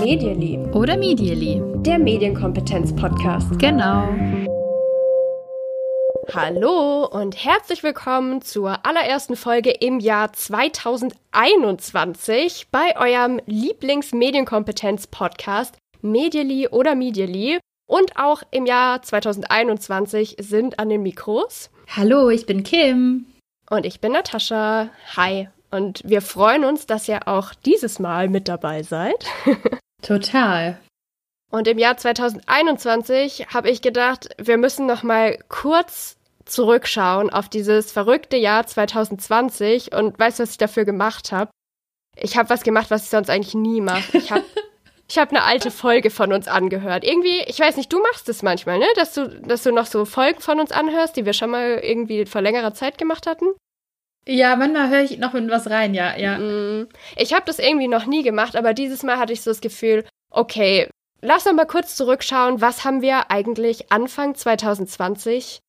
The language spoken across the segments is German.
Medially. Oder Medially. Der Medienkompetenz-Podcast. Genau. Hallo und herzlich willkommen zur allerersten Folge im Jahr 2021 bei eurem Lieblings-Medienkompetenz-Podcast Medially oder Medially. Und auch im Jahr 2021 sind an den Mikros. Hallo, ich bin Kim. Und ich bin Natascha. Hi. Und wir freuen uns, dass ihr auch dieses Mal mit dabei seid. Total. Und im Jahr 2021 habe ich gedacht, wir müssen noch mal kurz zurückschauen auf dieses verrückte Jahr 2020 und weißt du, was ich dafür gemacht habe? Ich habe was gemacht, was ich sonst eigentlich nie mache. Ich habe ich habe eine alte Folge von uns angehört. Irgendwie, ich weiß nicht, du machst es manchmal, ne, dass du dass du noch so Folgen von uns anhörst, die wir schon mal irgendwie vor längerer Zeit gemacht hatten. Ja, manchmal höre ich noch in was rein, ja, ja. Mm, ich habe das irgendwie noch nie gemacht, aber dieses Mal hatte ich so das Gefühl, okay, lass noch mal kurz zurückschauen, was haben wir eigentlich Anfang 2020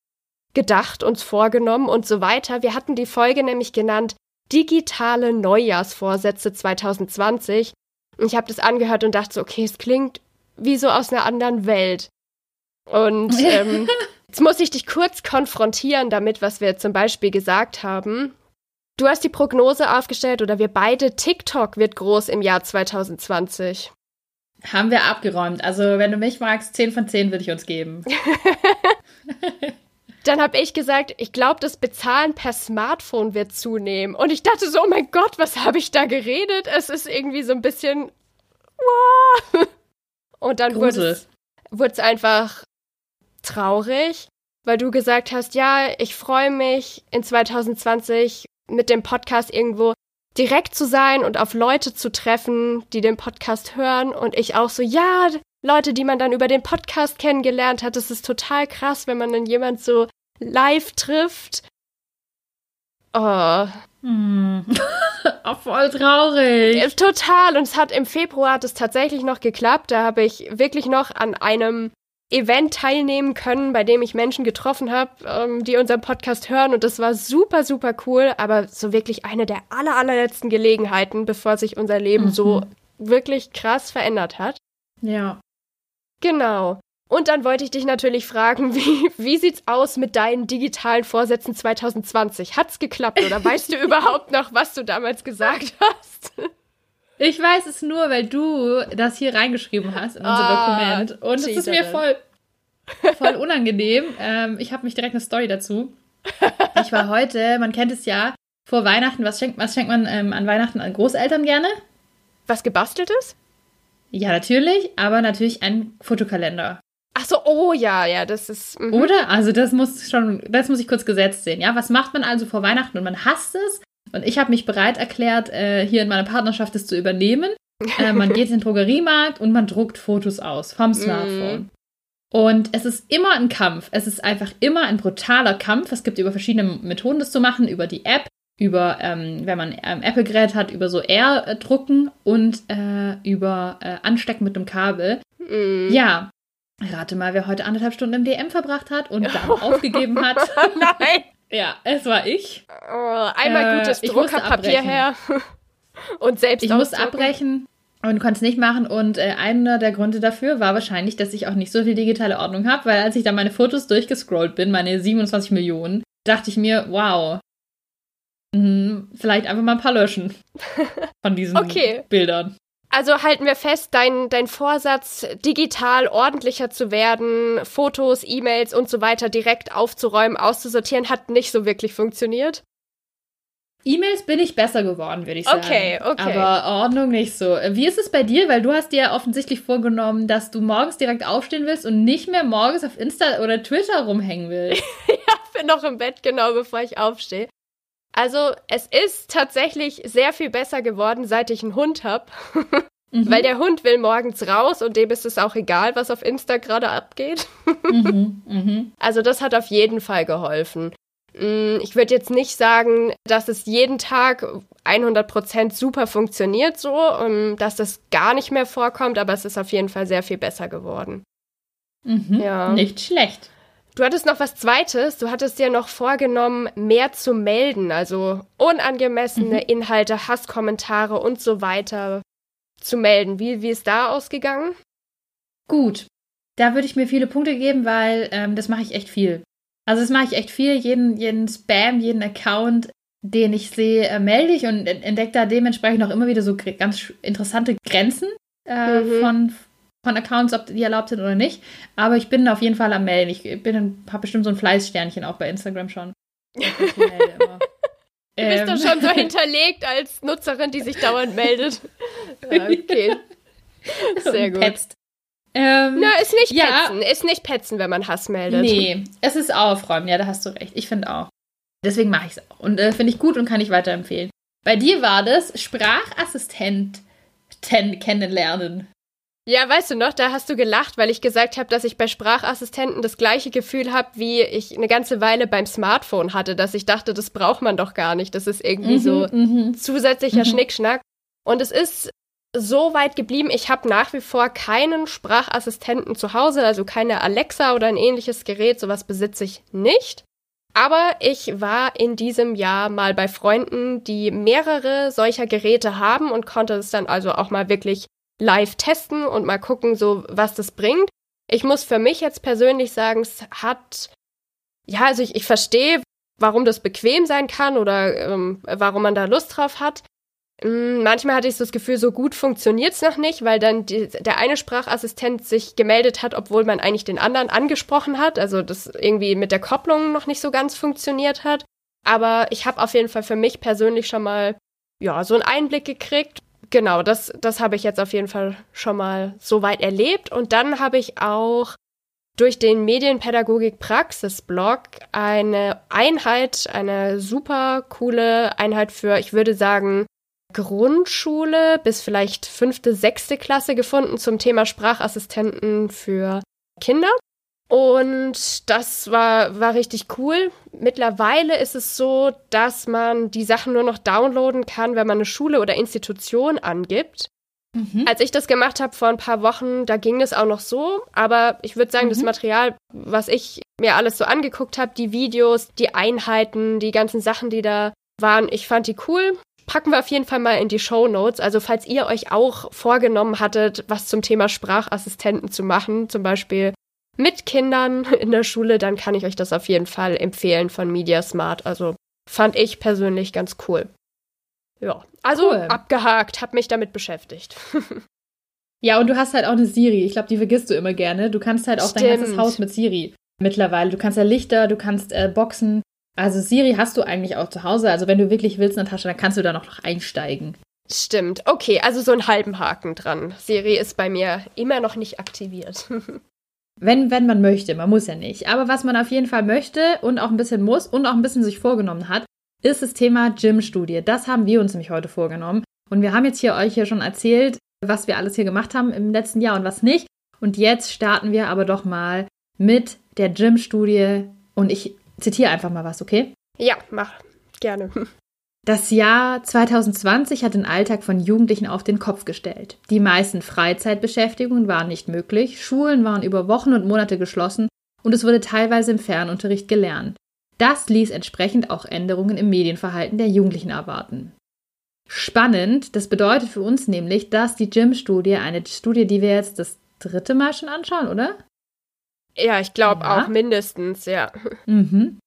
gedacht, uns vorgenommen und so weiter. Wir hatten die Folge nämlich genannt Digitale Neujahrsvorsätze 2020. Und ich habe das angehört und dachte so, okay, es klingt wie so aus einer anderen Welt. Und ähm, jetzt muss ich dich kurz konfrontieren damit, was wir zum Beispiel gesagt haben. Du hast die Prognose aufgestellt oder wir beide, TikTok wird groß im Jahr 2020. Haben wir abgeräumt. Also, wenn du mich magst, 10 von 10 würde ich uns geben. Dann habe ich gesagt, ich glaube, das Bezahlen per Smartphone wird zunehmen. Und ich dachte so, oh mein Gott, was habe ich da geredet? Es ist irgendwie so ein bisschen. Und dann wurde es einfach traurig, weil du gesagt hast, ja, ich freue mich in 2020 mit dem Podcast irgendwo direkt zu sein und auf Leute zu treffen, die den Podcast hören. Und ich auch so, ja, Leute, die man dann über den Podcast kennengelernt hat. Es ist total krass, wenn man dann jemand so live trifft. Oh. Hm. oh, voll traurig. Total. Und es hat im Februar hat es tatsächlich noch geklappt. Da habe ich wirklich noch an einem Event teilnehmen können, bei dem ich Menschen getroffen habe, ähm, die unseren Podcast hören. Und das war super, super cool. Aber so wirklich eine der aller, allerletzten Gelegenheiten, bevor sich unser Leben mhm. so wirklich krass verändert hat. Ja. Genau. Und dann wollte ich dich natürlich fragen, wie, wie sieht's aus mit deinen digitalen Vorsätzen 2020? Hat's geklappt oder weißt du überhaupt noch, was du damals gesagt hast? Ich weiß es nur, weil du das hier reingeschrieben hast in unser ah, Dokument. Und es ist mir voll, voll unangenehm. ähm, ich habe mich direkt eine Story dazu. Ich war heute, man kennt es ja, vor Weihnachten, was schenkt, was schenkt man ähm, an Weihnachten an Großeltern gerne? Was gebasteltes? Ja, natürlich, aber natürlich ein Fotokalender. Ach so, oh ja, ja, das ist. Mh. Oder? Also das muss schon, das muss ich kurz gesetzt sehen. Ja, was macht man also vor Weihnachten und man hasst es? Und ich habe mich bereit erklärt, äh, hier in meiner Partnerschaft das zu übernehmen. Äh, man geht in den Drogeriemarkt und man druckt Fotos aus vom Smartphone. Mm. Und es ist immer ein Kampf. Es ist einfach immer ein brutaler Kampf. Es gibt über verschiedene Methoden, das zu machen. Über die App, über, ähm, wenn man ein Apple-Gerät hat, über so Air-Drucken und äh, über äh, Anstecken mit einem Kabel. Mm. Ja, rate mal, wer heute anderthalb Stunden im DM verbracht hat und dann aufgegeben hat. Nein! Ja, es war ich. Oh, einmal äh, gutes Druckerpapier her. und selbst Ich musste abbrechen und konnte es nicht machen. Und äh, einer der Gründe dafür war wahrscheinlich, dass ich auch nicht so viel digitale Ordnung habe, weil als ich dann meine Fotos durchgescrollt bin, meine 27 Millionen, dachte ich mir, wow, mh, vielleicht einfach mal ein paar löschen von diesen okay. Bildern. Also halten wir fest, dein, dein Vorsatz, digital ordentlicher zu werden, Fotos, E-Mails und so weiter direkt aufzuräumen, auszusortieren, hat nicht so wirklich funktioniert. E-Mails bin ich besser geworden, würde ich sagen. Okay, okay. Aber Ordnung nicht so. Wie ist es bei dir? Weil du hast dir offensichtlich vorgenommen, dass du morgens direkt aufstehen willst und nicht mehr morgens auf Insta oder Twitter rumhängen willst. ja, bin noch im Bett, genau bevor ich aufstehe. Also, es ist tatsächlich sehr viel besser geworden, seit ich einen Hund habe. mhm. Weil der Hund will morgens raus und dem ist es auch egal, was auf Insta gerade abgeht. mhm, mh. Also, das hat auf jeden Fall geholfen. Mm, ich würde jetzt nicht sagen, dass es jeden Tag 100% super funktioniert so, dass das gar nicht mehr vorkommt, aber es ist auf jeden Fall sehr viel besser geworden. Mhm, ja. Nicht schlecht. Du hattest noch was Zweites. Du hattest dir noch vorgenommen, mehr zu melden. Also unangemessene mhm. Inhalte, Hasskommentare und so weiter zu melden. Wie, wie ist da ausgegangen? Gut. Da würde ich mir viele Punkte geben, weil ähm, das mache ich echt viel. Also das mache ich echt viel. Jeden, jeden Spam, jeden Account, den ich sehe, äh, melde ich und entdecke da dementsprechend auch immer wieder so ganz interessante Grenzen äh, mhm. von, von Accounts, ob die erlaubt sind oder nicht. Aber ich bin auf jeden Fall am Melden. Ich habe bestimmt so ein Fleißsternchen auch bei Instagram schon. Du bist ähm. doch schon so hinterlegt als Nutzerin, die sich dauernd meldet. Ja, okay. Sehr gut. Petzt. Ähm, Na, ist nicht ja, petzen. Ist nicht petzen, wenn man Hass meldet. Nee, es ist aufräumen. Ja, da hast du recht. Ich finde auch. Deswegen mache ich es auch. Und äh, finde ich gut und kann ich weiterempfehlen. Bei dir war das Sprachassistent kennenlernen. Ja, weißt du noch, da hast du gelacht, weil ich gesagt habe, dass ich bei Sprachassistenten das gleiche Gefühl habe, wie ich eine ganze Weile beim Smartphone hatte, dass ich dachte, das braucht man doch gar nicht. Das ist irgendwie mhm, so mhm. zusätzlicher mhm. Schnickschnack. Und es ist so weit geblieben, ich habe nach wie vor keinen Sprachassistenten zu Hause, also keine Alexa oder ein ähnliches Gerät, sowas besitze ich nicht. Aber ich war in diesem Jahr mal bei Freunden, die mehrere solcher Geräte haben und konnte es dann also auch mal wirklich live testen und mal gucken, so was das bringt. Ich muss für mich jetzt persönlich sagen, es hat, ja, also ich, ich verstehe, warum das bequem sein kann oder ähm, warum man da Lust drauf hat. Ähm, manchmal hatte ich so das Gefühl, so gut funktioniert es noch nicht, weil dann die, der eine Sprachassistent sich gemeldet hat, obwohl man eigentlich den anderen angesprochen hat. Also das irgendwie mit der Kopplung noch nicht so ganz funktioniert hat. Aber ich habe auf jeden Fall für mich persönlich schon mal ja so einen Einblick gekriegt genau, das, das habe ich jetzt auf jeden Fall schon mal so weit erlebt. Und dann habe ich auch durch den Medienpädagogik-Praxis-Blog eine Einheit, eine super coole Einheit für, ich würde sagen, Grundschule bis vielleicht fünfte, sechste Klasse gefunden zum Thema Sprachassistenten für Kinder. Und das war, war richtig cool. Mittlerweile ist es so, dass man die Sachen nur noch downloaden kann, wenn man eine Schule oder Institution angibt. Mhm. Als ich das gemacht habe vor ein paar Wochen, da ging es auch noch so. Aber ich würde sagen, mhm. das Material, was ich mir alles so angeguckt habe, die Videos, die Einheiten, die ganzen Sachen, die da waren, ich fand die cool. Packen wir auf jeden Fall mal in die Show Notes. Also falls ihr euch auch vorgenommen hattet, was zum Thema Sprachassistenten zu machen, zum Beispiel mit Kindern in der Schule, dann kann ich euch das auf jeden Fall empfehlen von Media Smart. Also fand ich persönlich ganz cool. Ja, also cool. abgehakt, hab mich damit beschäftigt. ja, und du hast halt auch eine Siri. Ich glaube, die vergisst du immer gerne. Du kannst halt auch Stimmt. dein ganzes Haus mit Siri mittlerweile. Du kannst ja Lichter, du kannst äh, Boxen. Also Siri hast du eigentlich auch zu Hause. Also wenn du wirklich willst, Natascha, dann kannst du da noch einsteigen. Stimmt. Okay, also so einen halben Haken dran. Siri ist bei mir immer noch nicht aktiviert. Wenn, wenn man möchte, man muss ja nicht. Aber was man auf jeden Fall möchte und auch ein bisschen muss und auch ein bisschen sich vorgenommen hat, ist das Thema Gym-Studie. Das haben wir uns nämlich heute vorgenommen. Und wir haben jetzt hier euch hier schon erzählt, was wir alles hier gemacht haben im letzten Jahr und was nicht. Und jetzt starten wir aber doch mal mit der Gym-Studie. Und ich zitiere einfach mal was, okay? Ja, mach. Gerne. Das Jahr 2020 hat den Alltag von Jugendlichen auf den Kopf gestellt. Die meisten Freizeitbeschäftigungen waren nicht möglich, Schulen waren über Wochen und Monate geschlossen und es wurde teilweise im Fernunterricht gelernt. Das ließ entsprechend auch Änderungen im Medienverhalten der Jugendlichen erwarten. Spannend, das bedeutet für uns nämlich, dass die Gym-Studie, eine Studie, die wir jetzt das dritte Mal schon anschauen, oder? Ja, ich glaube ja. auch mindestens, ja. Mhm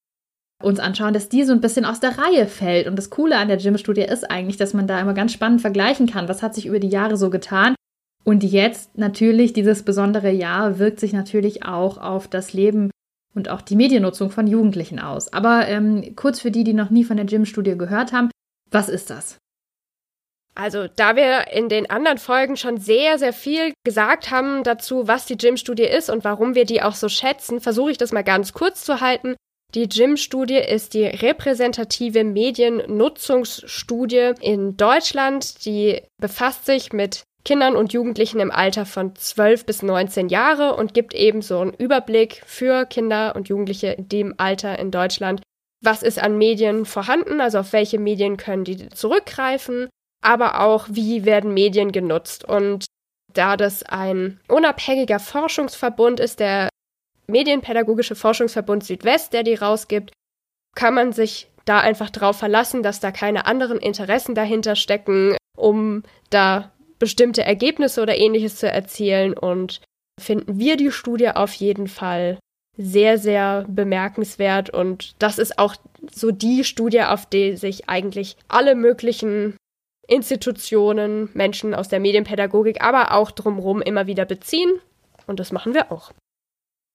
uns anschauen, dass die so ein bisschen aus der Reihe fällt. Und das Coole an der Gym-Studie ist eigentlich, dass man da immer ganz spannend vergleichen kann, was hat sich über die Jahre so getan. Und jetzt natürlich, dieses besondere Jahr wirkt sich natürlich auch auf das Leben und auch die Mediennutzung von Jugendlichen aus. Aber ähm, kurz für die, die noch nie von der Gym-Studie gehört haben, was ist das? Also, da wir in den anderen Folgen schon sehr, sehr viel gesagt haben dazu, was die Gym-Studie ist und warum wir die auch so schätzen, versuche ich das mal ganz kurz zu halten. Die GYM-Studie ist die repräsentative Mediennutzungsstudie in Deutschland. Die befasst sich mit Kindern und Jugendlichen im Alter von 12 bis 19 Jahre und gibt eben so einen Überblick für Kinder und Jugendliche in dem Alter in Deutschland. Was ist an Medien vorhanden? Also auf welche Medien können die zurückgreifen? Aber auch, wie werden Medien genutzt? Und da das ein unabhängiger Forschungsverbund ist, der Medienpädagogische Forschungsverbund Südwest, der die rausgibt, kann man sich da einfach drauf verlassen, dass da keine anderen Interessen dahinter stecken, um da bestimmte Ergebnisse oder ähnliches zu erzielen. Und finden wir die Studie auf jeden Fall sehr, sehr bemerkenswert. Und das ist auch so die Studie, auf die sich eigentlich alle möglichen Institutionen, Menschen aus der Medienpädagogik, aber auch drumherum immer wieder beziehen. Und das machen wir auch.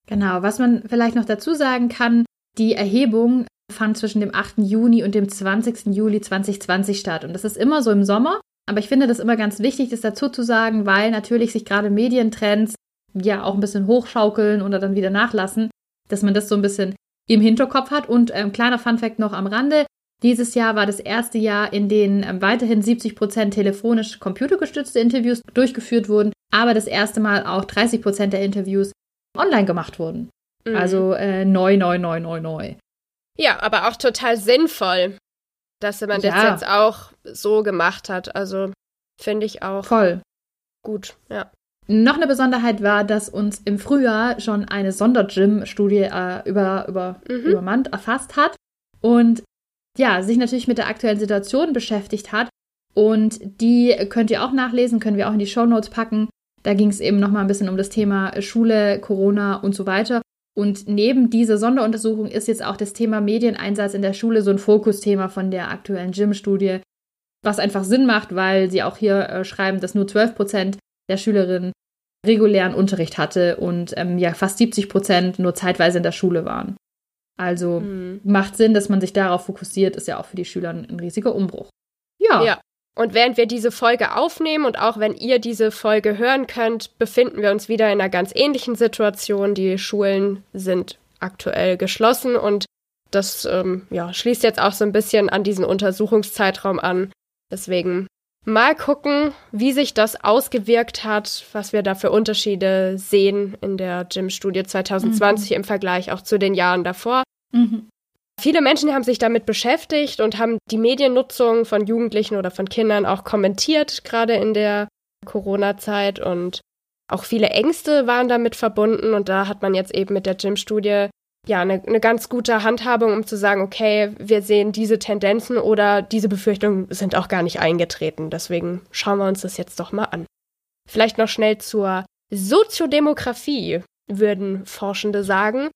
Genau, was man vielleicht noch dazu sagen kann, die Erhebung fand zwischen dem 8. Juni und dem 20. Juli 2020 statt. Und das ist immer so im Sommer. Aber ich finde das immer ganz wichtig, das dazu zu sagen, weil natürlich sich gerade Medientrends ja auch ein bisschen hochschaukeln oder dann wieder nachlassen, dass man das so ein bisschen im Hinterkopf hat. Und ähm, kleiner Funfact noch am Rande. Dieses Jahr war das erste Jahr, in dem ähm, weiterhin 70 Prozent telefonisch computergestützte Interviews durchgeführt wurden, aber das erste Mal auch 30 Prozent der Interviews online gemacht wurden. Mhm. Also äh, neu, neu, neu, neu, neu. Ja, aber auch total sinnvoll, dass man ja. das jetzt auch so gemacht hat. Also finde ich auch voll gut, ja. Noch eine Besonderheit war, dass uns im Frühjahr schon eine Sondergym-Studie äh, über, über, mhm. übermannt erfasst hat und ja, sich natürlich mit der aktuellen Situation beschäftigt hat. Und die könnt ihr auch nachlesen, können wir auch in die Show Notes packen. Da ging es eben nochmal ein bisschen um das Thema Schule, Corona und so weiter. Und neben dieser Sonderuntersuchung ist jetzt auch das Thema Medieneinsatz in der Schule so ein Fokusthema von der aktuellen Gym-Studie, was einfach Sinn macht, weil sie auch hier äh, schreiben, dass nur 12 Prozent der Schülerinnen regulären Unterricht hatte und ähm, ja fast 70 Prozent nur zeitweise in der Schule waren. Also mhm. macht Sinn, dass man sich darauf fokussiert, ist ja auch für die Schüler ein riesiger Umbruch. Ja. ja. Und während wir diese Folge aufnehmen und auch wenn ihr diese Folge hören könnt, befinden wir uns wieder in einer ganz ähnlichen Situation. Die Schulen sind aktuell geschlossen und das ähm, ja, schließt jetzt auch so ein bisschen an diesen Untersuchungszeitraum an. Deswegen mal gucken, wie sich das ausgewirkt hat, was wir da für Unterschiede sehen in der Gym-Studie 2020 mhm. im Vergleich auch zu den Jahren davor. Mhm. Viele Menschen haben sich damit beschäftigt und haben die Mediennutzung von Jugendlichen oder von Kindern auch kommentiert, gerade in der Corona-Zeit. Und auch viele Ängste waren damit verbunden. Und da hat man jetzt eben mit der Gym-Studie ja eine, eine ganz gute Handhabung, um zu sagen, okay, wir sehen diese Tendenzen oder diese Befürchtungen sind auch gar nicht eingetreten. Deswegen schauen wir uns das jetzt doch mal an. Vielleicht noch schnell zur Soziodemografie, würden Forschende sagen.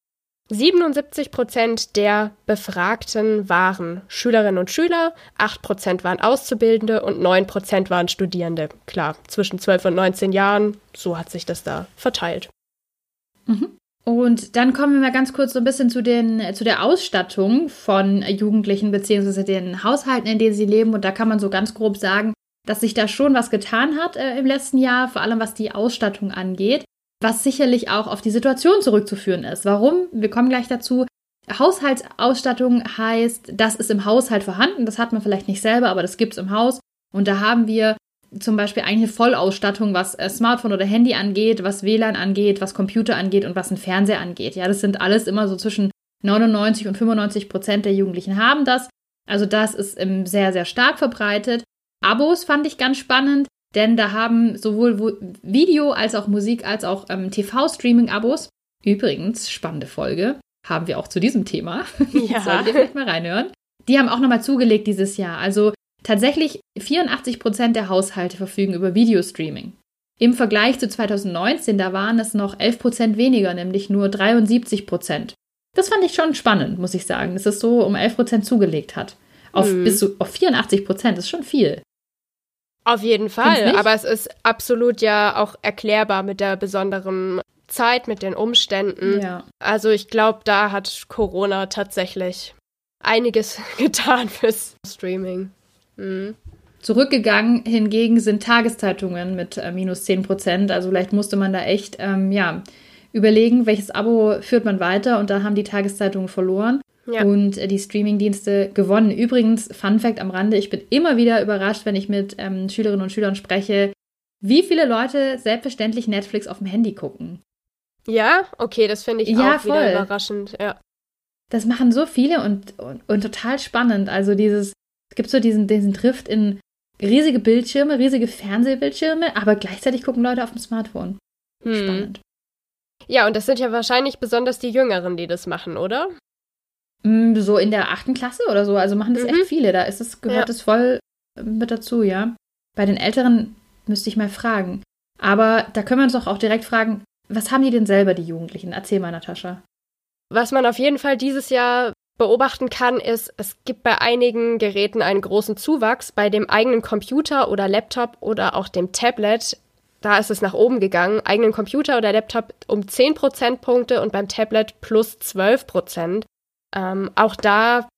77 Prozent der Befragten waren Schülerinnen und Schüler, 8 Prozent waren Auszubildende und 9 Prozent waren Studierende. Klar, zwischen 12 und 19 Jahren, so hat sich das da verteilt. Mhm. Und dann kommen wir mal ganz kurz so ein bisschen zu, den, zu der Ausstattung von Jugendlichen beziehungsweise den Haushalten, in denen sie leben. Und da kann man so ganz grob sagen, dass sich da schon was getan hat äh, im letzten Jahr, vor allem was die Ausstattung angeht was sicherlich auch auf die Situation zurückzuführen ist. Warum? Wir kommen gleich dazu. Haushaltsausstattung heißt, das ist im Haushalt vorhanden. Das hat man vielleicht nicht selber, aber das gibt es im Haus. Und da haben wir zum Beispiel eine Vollausstattung, was äh, Smartphone oder Handy angeht, was WLAN angeht, was Computer angeht und was ein Fernseher angeht. Ja, das sind alles immer so zwischen 99 und 95 Prozent der Jugendlichen haben das. Also das ist sehr, sehr stark verbreitet. Abos fand ich ganz spannend. Denn da haben sowohl Video als auch Musik als auch ähm, TV-Streaming-Abos. Übrigens, spannende Folge. Haben wir auch zu diesem Thema. Ja. Solltet ihr vielleicht mal reinhören. Die haben auch nochmal zugelegt dieses Jahr. Also tatsächlich 84 Prozent der Haushalte verfügen über Videostreaming. Im Vergleich zu 2019, da waren es noch 11 Prozent weniger, nämlich nur 73 Prozent. Das fand ich schon spannend, muss ich sagen, dass es so um 11 Prozent zugelegt hat. Auf, hm. bis zu, auf 84 Prozent, ist schon viel. Auf jeden Fall, aber es ist absolut ja auch erklärbar mit der besonderen Zeit, mit den Umständen. Ja. Also ich glaube, da hat Corona tatsächlich einiges getan fürs Streaming. Mhm. Zurückgegangen hingegen sind Tageszeitungen mit äh, minus 10 Prozent. Also vielleicht musste man da echt ähm, ja, überlegen, welches Abo führt man weiter und da haben die Tageszeitungen verloren ja. und äh, die Streamingdienste gewonnen. Übrigens, Fun Fact am Rande, ich bin immer wieder überrascht, wenn ich mit ähm, Schülerinnen und Schülern spreche, wie viele Leute selbstverständlich Netflix auf dem Handy gucken. Ja, okay, das finde ich ja, auch voll. wieder überraschend, ja. Das machen so viele und, und, und total spannend. Also dieses, es gibt so diesen, diesen Drift in riesige Bildschirme, riesige Fernsehbildschirme, aber gleichzeitig gucken Leute auf dem Smartphone. Hm. Spannend. Ja, und das sind ja wahrscheinlich besonders die Jüngeren, die das machen, oder? Mm, so in der achten Klasse oder so. Also machen das mhm. echt viele. Da ist es, gehört es ja. voll mit dazu, ja. Bei den Älteren müsste ich mal fragen. Aber da können wir uns doch auch direkt fragen, was haben die denn selber, die Jugendlichen? Erzähl mal, Natascha. Was man auf jeden Fall dieses Jahr beobachten kann, ist, es gibt bei einigen Geräten einen großen Zuwachs. Bei dem eigenen Computer oder Laptop oder auch dem Tablet, da ist es nach oben gegangen. Eigenen Computer oder Laptop um 10 Prozentpunkte und beim Tablet plus 12 Prozent. Ähm, auch da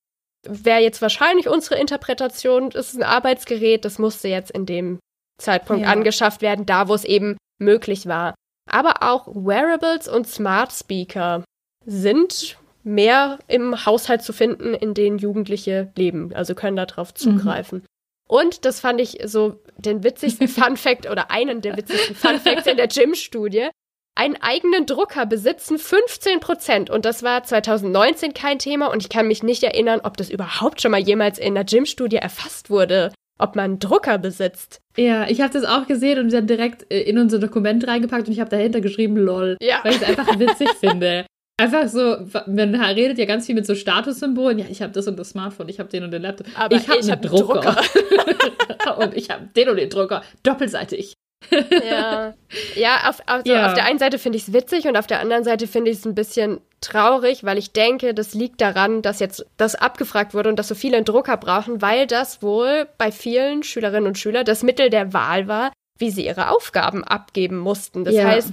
wäre jetzt wahrscheinlich unsere Interpretation, das ist ein Arbeitsgerät, das musste jetzt in dem Zeitpunkt ja. angeschafft werden, da wo es eben möglich war. Aber auch Wearables und Smart Speaker sind mehr im Haushalt zu finden, in denen Jugendliche leben, also können darauf mhm. zugreifen. Mhm. Und das fand ich so den witzigsten Fun Fact oder einen der witzigsten Fun Facts in der Gym-Studie. Einen eigenen Drucker besitzen 15 Prozent. Und das war 2019 kein Thema. Und ich kann mich nicht erinnern, ob das überhaupt schon mal jemals in der Gym-Studie erfasst wurde, ob man einen Drucker besitzt. Ja, ich habe das auch gesehen und dann direkt äh, in unser Dokument reingepackt und ich habe dahinter geschrieben, lol. Ja. Weil ich es einfach witzig finde. Einfach so, man redet ja ganz viel mit so Statussymbolen. Ja, ich habe das und das Smartphone, ich habe den und den Laptop. Aber ich habe einen hab Drucker. Drucker. und ich habe den und den Drucker. Doppelseitig. Ja, ja, auf, also ja. auf der einen Seite finde ich es witzig und auf der anderen Seite finde ich es ein bisschen traurig, weil ich denke, das liegt daran, dass jetzt das abgefragt wurde und dass so viele einen Drucker brauchen, weil das wohl bei vielen Schülerinnen und Schülern das Mittel der Wahl war, wie sie ihre Aufgaben abgeben mussten. Das ja. heißt,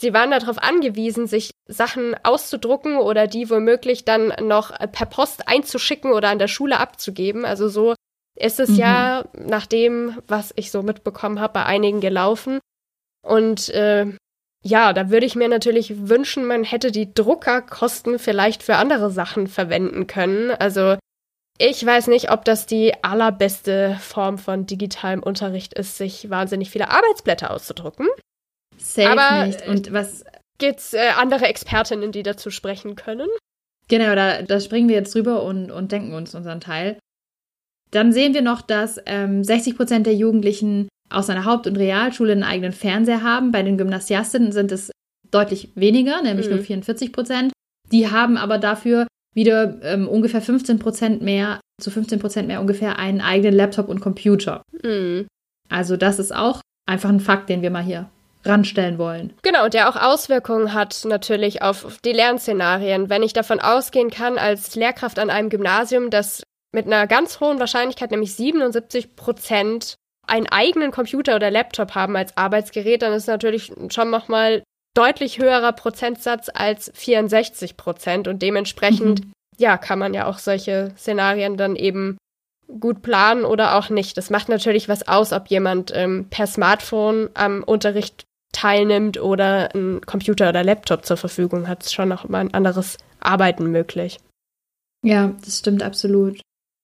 sie waren darauf angewiesen, sich Sachen auszudrucken oder die womöglich dann noch per Post einzuschicken oder an der Schule abzugeben. Also so ist es mhm. ja nach dem, was ich so mitbekommen habe, bei einigen gelaufen. Und äh, ja, da würde ich mir natürlich wünschen, man hätte die Druckerkosten vielleicht für andere Sachen verwenden können. Also ich weiß nicht, ob das die allerbeste Form von digitalem Unterricht ist, sich wahnsinnig viele Arbeitsblätter auszudrucken. Safe Aber nicht. Und was gibt's äh, andere Expertinnen, die dazu sprechen können? Genau, da, da springen wir jetzt drüber und, und denken uns unseren Teil. Dann sehen wir noch, dass ähm, 60 Prozent der Jugendlichen aus einer Haupt- und Realschule einen eigenen Fernseher haben. Bei den Gymnasiastinnen sind es deutlich weniger, nämlich mhm. nur 44 Prozent. Die haben aber dafür wieder ähm, ungefähr 15 Prozent mehr, zu 15 Prozent mehr ungefähr einen eigenen Laptop und Computer. Mhm. Also das ist auch einfach ein Fakt, den wir mal hier ranstellen wollen. Genau, der auch Auswirkungen hat natürlich auf die Lernszenarien. Wenn ich davon ausgehen kann, als Lehrkraft an einem Gymnasium, dass mit einer ganz hohen Wahrscheinlichkeit, nämlich 77 Prozent, einen eigenen Computer oder Laptop haben als Arbeitsgerät, dann ist natürlich schon nochmal deutlich höherer Prozentsatz als 64 Prozent und dementsprechend, mhm. ja, kann man ja auch solche Szenarien dann eben gut planen oder auch nicht. Das macht natürlich was aus, ob jemand ähm, per Smartphone am Unterricht teilnimmt oder einen Computer oder Laptop zur Verfügung hat. Ist schon noch mal ein anderes Arbeiten möglich. Ja, das stimmt absolut.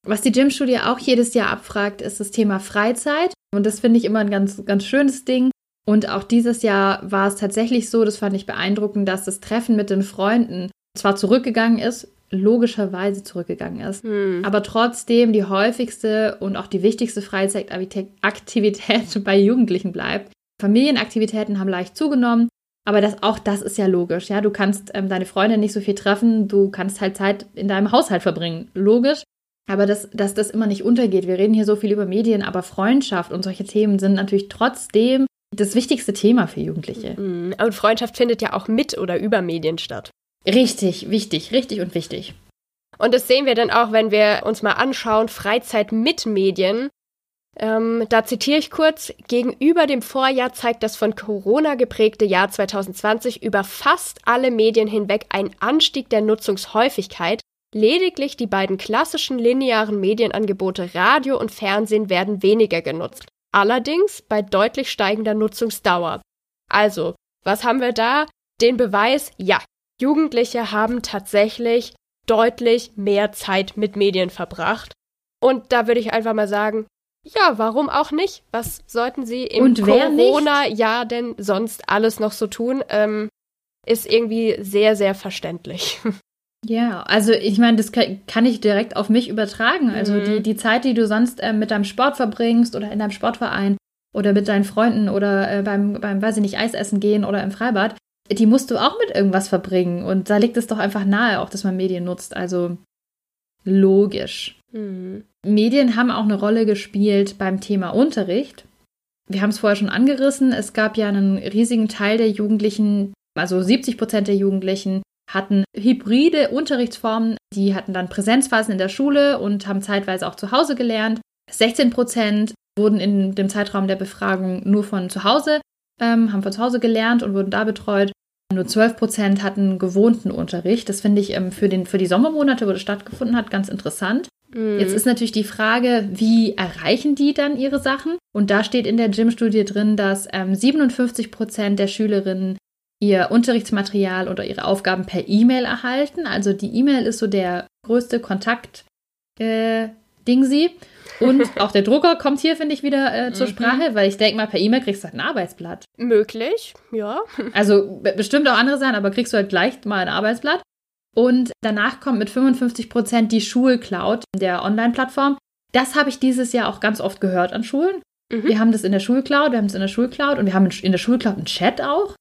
Was die Gymstudie auch jedes Jahr abfragt, ist das Thema Freizeit. Und das finde ich immer ein ganz, ganz schönes Ding. Und auch dieses Jahr war es tatsächlich so, das fand ich beeindruckend, dass das Treffen mit den Freunden zwar zurückgegangen ist, logischerweise zurückgegangen ist, hm. aber trotzdem die häufigste und auch die wichtigste Freizeitaktivität bei Jugendlichen bleibt. Familienaktivitäten haben leicht zugenommen, aber das, auch das ist ja logisch. Ja, du kannst ähm, deine Freunde nicht so viel treffen, du kannst halt Zeit in deinem Haushalt verbringen. Logisch. Aber dass, dass das immer nicht untergeht. Wir reden hier so viel über Medien, aber Freundschaft und solche Themen sind natürlich trotzdem das wichtigste Thema für Jugendliche. Mhm. Und Freundschaft findet ja auch mit oder über Medien statt. Richtig, wichtig, richtig und wichtig. Und das sehen wir dann auch, wenn wir uns mal anschauen, Freizeit mit Medien. Ähm, da zitiere ich kurz, gegenüber dem Vorjahr zeigt das von Corona geprägte Jahr 2020 über fast alle Medien hinweg einen Anstieg der Nutzungshäufigkeit. Lediglich die beiden klassischen linearen Medienangebote Radio und Fernsehen werden weniger genutzt. Allerdings bei deutlich steigender Nutzungsdauer. Also, was haben wir da? Den Beweis, ja, Jugendliche haben tatsächlich deutlich mehr Zeit mit Medien verbracht. Und da würde ich einfach mal sagen, ja, warum auch nicht? Was sollten sie im Corona-Jahr denn sonst alles noch so tun? Ähm, ist irgendwie sehr, sehr verständlich. Ja, also ich meine, das kann ich direkt auf mich übertragen. Also mhm. die, die Zeit, die du sonst äh, mit deinem Sport verbringst oder in deinem Sportverein oder mit deinen Freunden oder äh, beim, beim, weiß ich nicht, Eisessen gehen oder im Freibad, die musst du auch mit irgendwas verbringen. Und da liegt es doch einfach nahe, auch dass man Medien nutzt. Also logisch. Mhm. Medien haben auch eine Rolle gespielt beim Thema Unterricht. Wir haben es vorher schon angerissen. Es gab ja einen riesigen Teil der Jugendlichen, also 70 Prozent der Jugendlichen, hatten hybride Unterrichtsformen. Die hatten dann Präsenzphasen in der Schule und haben zeitweise auch zu Hause gelernt. 16 Prozent wurden in dem Zeitraum der Befragung nur von zu Hause, ähm, haben von zu Hause gelernt und wurden da betreut. Nur 12 Prozent hatten gewohnten Unterricht. Das finde ich ähm, für, den, für die Sommermonate, wo das stattgefunden hat, ganz interessant. Mhm. Jetzt ist natürlich die Frage, wie erreichen die dann ihre Sachen? Und da steht in der Gym-Studie drin, dass ähm, 57 Prozent der Schülerinnen ihr Unterrichtsmaterial oder ihre Aufgaben per E-Mail erhalten. Also die E-Mail ist so der größte Kontakt äh, Ding sie. Und auch der Drucker kommt hier, finde ich, wieder äh, zur mhm. Sprache, weil ich denke mal, per E-Mail kriegst du halt ein Arbeitsblatt. Möglich, ja. Also bestimmt auch andere sein, aber kriegst du halt gleich mal ein Arbeitsblatt. Und danach kommt mit 55 Prozent die Schulcloud der Online-Plattform. Das habe ich dieses Jahr auch ganz oft gehört an Schulen. Mhm. Wir haben das in der Schulcloud, wir haben es in der Schulcloud und wir haben in der Schulcloud einen Chat auch.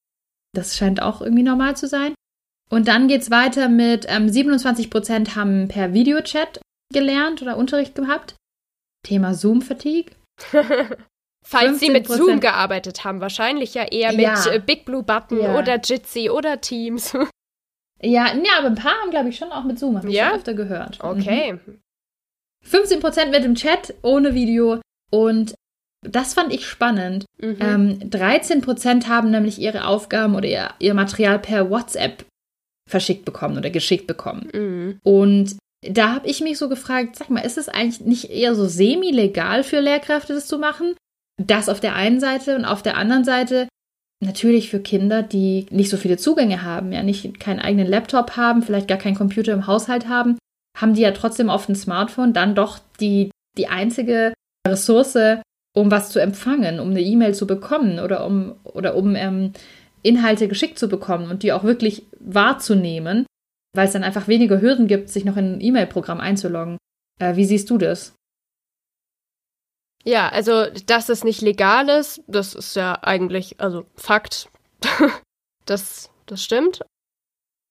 Das scheint auch irgendwie normal zu sein. Und dann geht es weiter mit ähm, 27 Prozent haben per Videochat gelernt oder Unterricht gehabt. Thema Zoom-Fatigue. Falls Sie mit Zoom gearbeitet haben, wahrscheinlich ja eher mit ja. Äh, Big Blue Button ja. oder Jitsi oder Teams. ja, ja, aber ein paar haben, glaube ich, schon auch mit Zoom, habe ich ja? schon öfter gehört. Okay. Mhm. 15% mit dem Chat ohne Video und das fand ich spannend. Mhm. Ähm, 13% haben nämlich ihre Aufgaben oder ihr, ihr Material per WhatsApp verschickt bekommen oder geschickt bekommen. Mhm. Und da habe ich mich so gefragt, sag mal, ist es eigentlich nicht eher so semi-legal für Lehrkräfte, das zu machen? Das auf der einen Seite und auf der anderen Seite natürlich für Kinder, die nicht so viele Zugänge haben, ja nicht keinen eigenen Laptop haben, vielleicht gar keinen Computer im Haushalt haben, haben die ja trotzdem auf dem Smartphone dann doch die, die einzige Ressource, um was zu empfangen, um eine E-Mail zu bekommen oder um, oder um ähm, Inhalte geschickt zu bekommen und die auch wirklich wahrzunehmen weil es dann einfach weniger Hürden gibt, sich noch in ein E-Mail-Programm einzuloggen. Äh, wie siehst du das? Ja, also, dass es nicht legal ist, das ist ja eigentlich, also Fakt. das, das stimmt.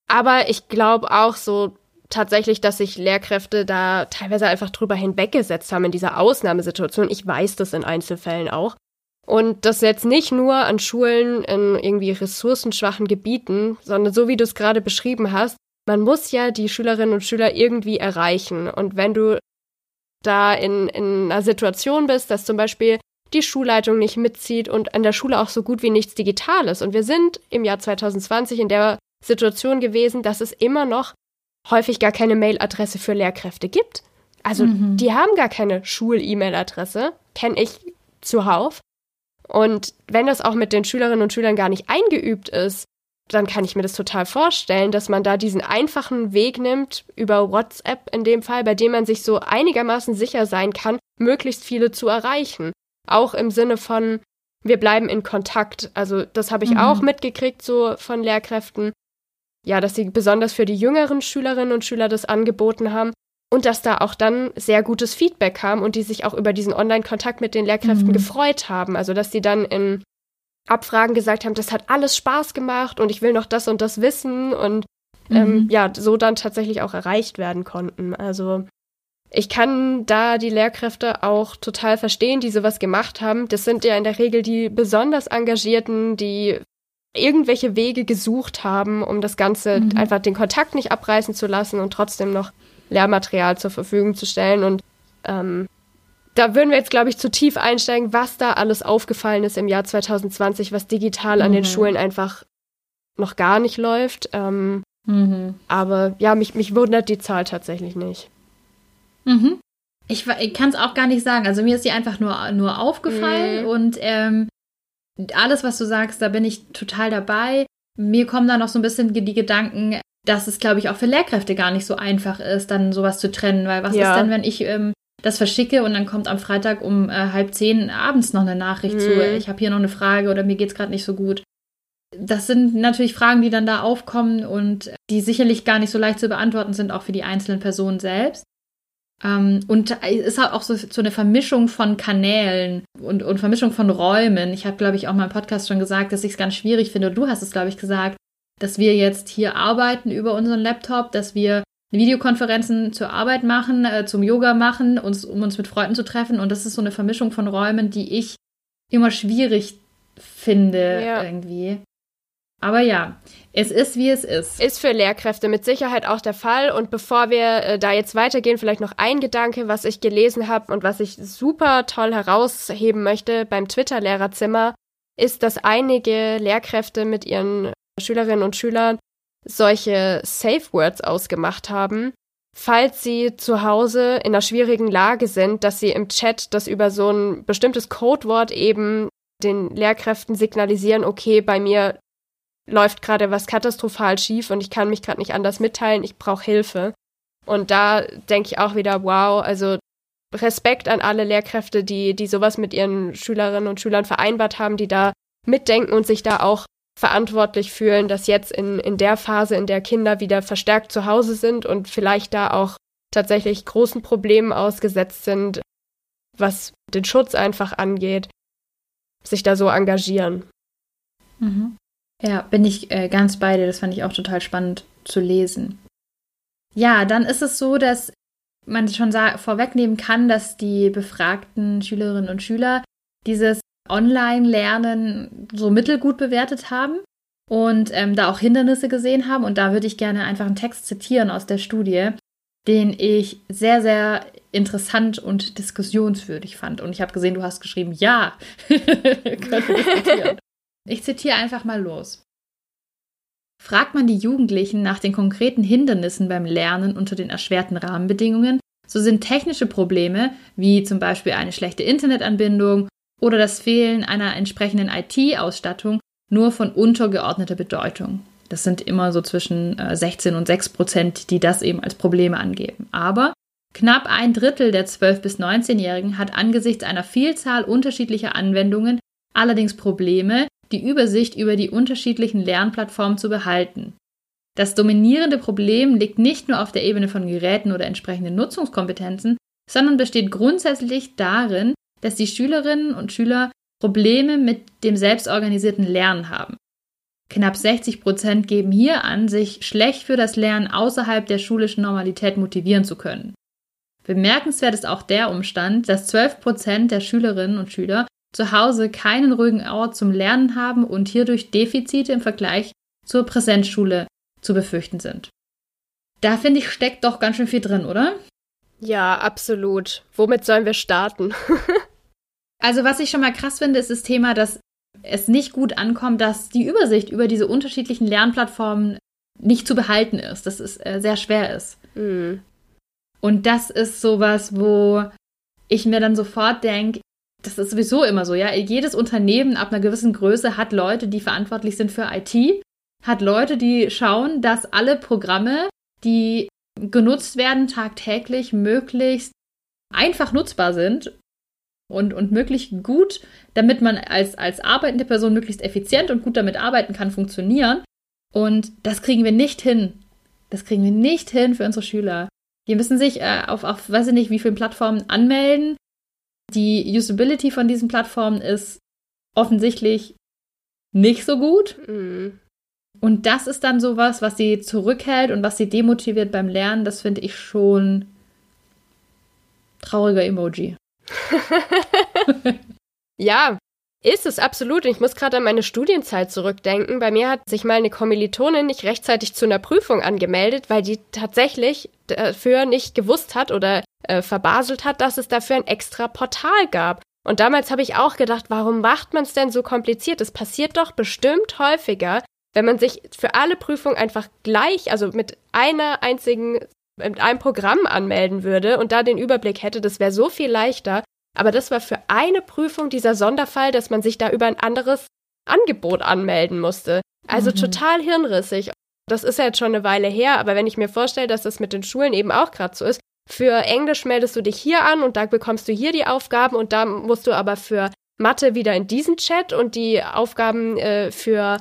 Aber ich glaube auch so tatsächlich, dass sich Lehrkräfte da teilweise einfach drüber hinweggesetzt haben in dieser Ausnahmesituation. Ich weiß das in Einzelfällen auch. Und das jetzt nicht nur an Schulen in irgendwie ressourcenschwachen Gebieten, sondern so wie du es gerade beschrieben hast, man muss ja die Schülerinnen und Schüler irgendwie erreichen. Und wenn du da in, in einer Situation bist, dass zum Beispiel die Schulleitung nicht mitzieht und an der Schule auch so gut wie nichts digital ist. Und wir sind im Jahr 2020 in der Situation gewesen, dass es immer noch häufig gar keine Mailadresse für Lehrkräfte gibt. Also mhm. die haben gar keine Schul-E-Mail-Adresse, kenne ich zuhauf. Und wenn das auch mit den Schülerinnen und Schülern gar nicht eingeübt ist, dann kann ich mir das total vorstellen, dass man da diesen einfachen Weg nimmt, über WhatsApp in dem Fall, bei dem man sich so einigermaßen sicher sein kann, möglichst viele zu erreichen. Auch im Sinne von, wir bleiben in Kontakt. Also das habe ich mhm. auch mitgekriegt, so von Lehrkräften. Ja, dass sie besonders für die jüngeren Schülerinnen und Schüler das angeboten haben und dass da auch dann sehr gutes Feedback kam und die sich auch über diesen Online-Kontakt mit den Lehrkräften mhm. gefreut haben. Also dass sie dann in Abfragen gesagt haben, das hat alles Spaß gemacht und ich will noch das und das wissen und ähm, mhm. ja, so dann tatsächlich auch erreicht werden konnten. Also ich kann da die Lehrkräfte auch total verstehen, die sowas gemacht haben. Das sind ja in der Regel die besonders Engagierten, die irgendwelche Wege gesucht haben, um das Ganze mhm. einfach den Kontakt nicht abreißen zu lassen und trotzdem noch Lehrmaterial zur Verfügung zu stellen. Und ähm, da würden wir jetzt, glaube ich, zu tief einsteigen, was da alles aufgefallen ist im Jahr 2020, was digital mhm. an den mhm. Schulen einfach noch gar nicht läuft. Ähm, mhm. Aber ja, mich, mich wundert die Zahl tatsächlich nicht. Mhm. Ich, ich kann es auch gar nicht sagen. Also mir ist die einfach nur, nur aufgefallen mhm. und ähm, alles, was du sagst, da bin ich total dabei. Mir kommen da noch so ein bisschen die Gedanken, dass es, glaube ich, auch für Lehrkräfte gar nicht so einfach ist, dann sowas zu trennen. Weil was ja. ist denn, wenn ich ähm, das verschicke und dann kommt am Freitag um äh, halb zehn abends noch eine Nachricht mhm. zu, ich habe hier noch eine Frage oder mir geht es gerade nicht so gut. Das sind natürlich Fragen, die dann da aufkommen und die sicherlich gar nicht so leicht zu beantworten sind, auch für die einzelnen Personen selbst. Ähm, und es ist auch so, so eine Vermischung von Kanälen und, und Vermischung von Räumen. Ich habe, glaube ich, auch mal im Podcast schon gesagt, dass ich es ganz schwierig finde. Du hast es, glaube ich, gesagt, dass wir jetzt hier arbeiten über unseren Laptop, dass wir Videokonferenzen zur Arbeit machen, äh, zum Yoga machen, uns, um uns mit Freunden zu treffen. Und das ist so eine Vermischung von Räumen, die ich immer schwierig finde ja. irgendwie. Aber ja, es ist, wie es ist. Ist für Lehrkräfte mit Sicherheit auch der Fall. Und bevor wir äh, da jetzt weitergehen, vielleicht noch ein Gedanke, was ich gelesen habe und was ich super toll herausheben möchte beim Twitter-Lehrerzimmer, ist, dass einige Lehrkräfte mit ihren Schülerinnen und Schülern solche Safe Words ausgemacht haben, falls sie zu Hause in einer schwierigen Lage sind, dass sie im Chat das über so ein bestimmtes Codewort eben den Lehrkräften signalisieren, okay, bei mir läuft gerade was katastrophal schief und ich kann mich gerade nicht anders mitteilen, ich brauche Hilfe. Und da denke ich auch wieder, wow, also Respekt an alle Lehrkräfte, die, die sowas mit ihren Schülerinnen und Schülern vereinbart haben, die da mitdenken und sich da auch verantwortlich fühlen, dass jetzt in, in der Phase, in der Kinder wieder verstärkt zu Hause sind und vielleicht da auch tatsächlich großen Problemen ausgesetzt sind, was den Schutz einfach angeht, sich da so engagieren. Mhm. Ja, bin ich äh, ganz bei dir. Das fand ich auch total spannend zu lesen. Ja, dann ist es so, dass man schon vorwegnehmen kann, dass die befragten Schülerinnen und Schüler dieses Online-Lernen so mittelgut bewertet haben und ähm, da auch Hindernisse gesehen haben. Und da würde ich gerne einfach einen Text zitieren aus der Studie, den ich sehr, sehr interessant und diskussionswürdig fand. Und ich habe gesehen, du hast geschrieben, ja, Ich zitiere einfach mal los. Fragt man die Jugendlichen nach den konkreten Hindernissen beim Lernen unter den erschwerten Rahmenbedingungen, so sind technische Probleme, wie zum Beispiel eine schlechte Internetanbindung oder das Fehlen einer entsprechenden IT-Ausstattung, nur von untergeordneter Bedeutung. Das sind immer so zwischen 16 äh, und 6 Prozent, die das eben als Probleme angeben. Aber knapp ein Drittel der 12- bis 19-Jährigen hat angesichts einer Vielzahl unterschiedlicher Anwendungen allerdings Probleme, die Übersicht über die unterschiedlichen Lernplattformen zu behalten. Das dominierende Problem liegt nicht nur auf der Ebene von Geräten oder entsprechenden Nutzungskompetenzen, sondern besteht grundsätzlich darin, dass die Schülerinnen und Schüler Probleme mit dem selbstorganisierten Lernen haben. Knapp 60 Prozent geben hier an, sich schlecht für das Lernen außerhalb der schulischen Normalität motivieren zu können. Bemerkenswert ist auch der Umstand, dass 12 Prozent der Schülerinnen und Schüler zu Hause keinen ruhigen Ort zum Lernen haben und hierdurch Defizite im Vergleich zur Präsenzschule zu befürchten sind. Da finde ich, steckt doch ganz schön viel drin, oder? Ja, absolut. Womit sollen wir starten? also, was ich schon mal krass finde, ist das Thema, dass es nicht gut ankommt, dass die Übersicht über diese unterschiedlichen Lernplattformen nicht zu behalten ist, dass es äh, sehr schwer ist. Mhm. Und das ist sowas, wo ich mir dann sofort denke, das ist sowieso immer so, ja. Jedes Unternehmen ab einer gewissen Größe hat Leute, die verantwortlich sind für IT, hat Leute, die schauen, dass alle Programme, die genutzt werden, tagtäglich möglichst einfach nutzbar sind und, und möglichst gut, damit man als, als arbeitende Person möglichst effizient und gut damit arbeiten kann, funktionieren. Und das kriegen wir nicht hin. Das kriegen wir nicht hin für unsere Schüler. Die müssen sich äh, auf, auf, weiß ich nicht, wie vielen Plattformen anmelden die Usability von diesen Plattformen ist offensichtlich nicht so gut. Mhm. Und das ist dann sowas, was sie zurückhält und was sie demotiviert beim Lernen. Das finde ich schon trauriger Emoji. ja, ist es absolut. Ich muss gerade an meine Studienzeit zurückdenken. Bei mir hat sich mal eine Kommilitonin nicht rechtzeitig zu einer Prüfung angemeldet, weil die tatsächlich dafür nicht gewusst hat oder äh, verbaselt hat, dass es dafür ein extra Portal gab. Und damals habe ich auch gedacht, warum macht man es denn so kompliziert? Es passiert doch bestimmt häufiger, wenn man sich für alle Prüfungen einfach gleich, also mit einer einzigen, mit einem Programm anmelden würde und da den Überblick hätte, das wäre so viel leichter. Aber das war für eine Prüfung dieser Sonderfall, dass man sich da über ein anderes Angebot anmelden musste. Also mhm. total hirnrissig. Das ist ja jetzt schon eine Weile her, aber wenn ich mir vorstelle, dass das mit den Schulen eben auch gerade so ist, für Englisch meldest du dich hier an und da bekommst du hier die Aufgaben und da musst du aber für Mathe wieder in diesen Chat und die Aufgaben äh, für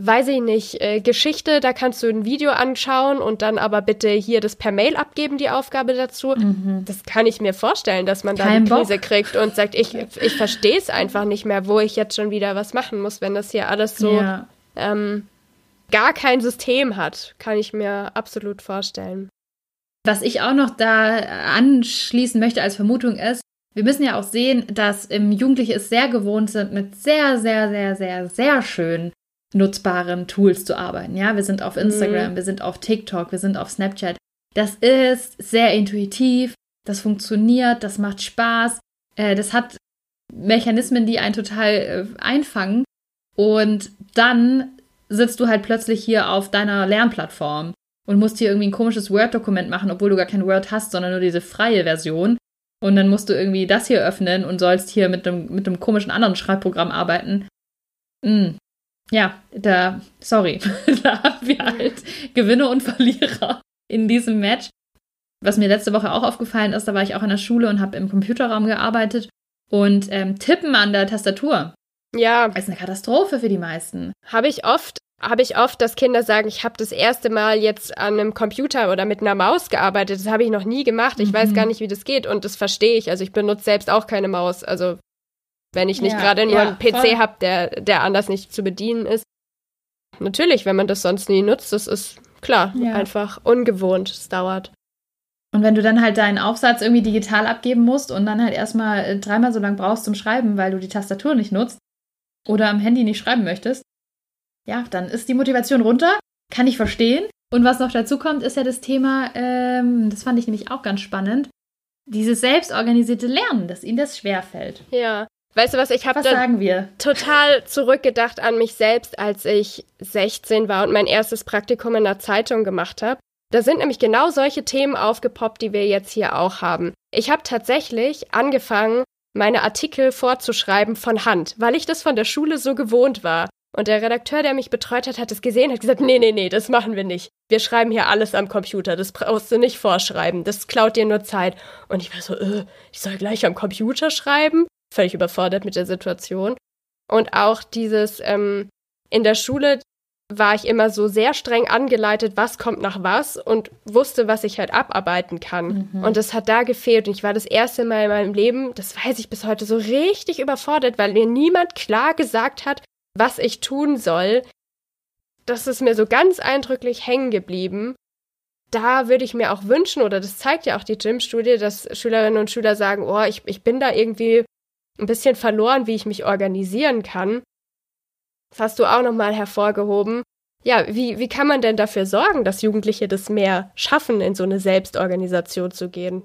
weiß ich nicht, äh, Geschichte, da kannst du ein Video anschauen und dann aber bitte hier das per Mail abgeben, die Aufgabe dazu. Mhm. Das kann ich mir vorstellen, dass man da Kein eine Krise Bock. kriegt und sagt, ich, ich verstehe es einfach nicht mehr, wo ich jetzt schon wieder was machen muss, wenn das hier alles so, ja. ähm, gar kein System hat. Kann ich mir absolut vorstellen. Was ich auch noch da anschließen möchte als Vermutung ist, wir müssen ja auch sehen, dass ähm, Jugendliche es sehr gewohnt sind, mit sehr, sehr, sehr, sehr, sehr schön nutzbaren Tools zu arbeiten. Ja, wir sind auf Instagram, mhm. wir sind auf TikTok, wir sind auf Snapchat. Das ist sehr intuitiv, das funktioniert, das macht Spaß, äh, das hat Mechanismen, die einen total äh, einfangen. Und dann sitzt du halt plötzlich hier auf deiner Lernplattform und musst hier irgendwie ein komisches Word-Dokument machen, obwohl du gar kein Word hast, sondern nur diese freie Version. Und dann musst du irgendwie das hier öffnen und sollst hier mit einem, mit einem komischen anderen Schreibprogramm arbeiten. Mm. Ja, da, sorry, da haben wir halt Gewinner und Verlierer in diesem Match. Was mir letzte Woche auch aufgefallen ist, da war ich auch in der Schule und habe im Computerraum gearbeitet und ähm, Tippen an der Tastatur. Ja. Ist eine Katastrophe für die meisten. Habe ich oft habe ich oft, dass Kinder sagen, ich habe das erste Mal jetzt an einem Computer oder mit einer Maus gearbeitet. Das habe ich noch nie gemacht. Ich mhm. weiß gar nicht, wie das geht. Und das verstehe ich. Also ich benutze selbst auch keine Maus. Also wenn ich nicht ja, gerade nur ja, einen PC habe, der, der anders nicht zu bedienen ist. Natürlich, wenn man das sonst nie nutzt, das ist klar, ja. einfach ungewohnt. Es dauert. Und wenn du dann halt deinen Aufsatz irgendwie digital abgeben musst und dann halt erstmal äh, dreimal so lange brauchst zum Schreiben, weil du die Tastatur nicht nutzt oder am Handy nicht schreiben möchtest, ja, dann ist die Motivation runter. Kann ich verstehen. Und was noch dazu kommt, ist ja das Thema, ähm, das fand ich nämlich auch ganz spannend, dieses selbstorganisierte Lernen, dass ihnen das schwerfällt. Ja. Weißt du was, ich habe total zurückgedacht an mich selbst, als ich 16 war und mein erstes Praktikum in einer Zeitung gemacht habe. Da sind nämlich genau solche Themen aufgepoppt, die wir jetzt hier auch haben. Ich habe tatsächlich angefangen, meine Artikel vorzuschreiben von Hand, weil ich das von der Schule so gewohnt war. Und der Redakteur, der mich betreut hat, hat es gesehen, hat gesagt, nee, nee, nee, das machen wir nicht. Wir schreiben hier alles am Computer, das brauchst du nicht vorschreiben, das klaut dir nur Zeit. Und ich war so, äh, ich soll gleich am Computer schreiben? Völlig überfordert mit der Situation. Und auch dieses, ähm, in der Schule war ich immer so sehr streng angeleitet, was kommt nach was und wusste, was ich halt abarbeiten kann. Mhm. Und das hat da gefehlt. Und ich war das erste Mal in meinem Leben, das weiß ich bis heute, so richtig überfordert, weil mir niemand klar gesagt hat, was ich tun soll, das ist mir so ganz eindrücklich hängen geblieben. Da würde ich mir auch wünschen, oder das zeigt ja auch die Gym-Studie, dass Schülerinnen und Schüler sagen, oh, ich, ich bin da irgendwie ein bisschen verloren, wie ich mich organisieren kann. Das hast du auch nochmal hervorgehoben. Ja, wie, wie kann man denn dafür sorgen, dass Jugendliche das mehr schaffen, in so eine Selbstorganisation zu gehen?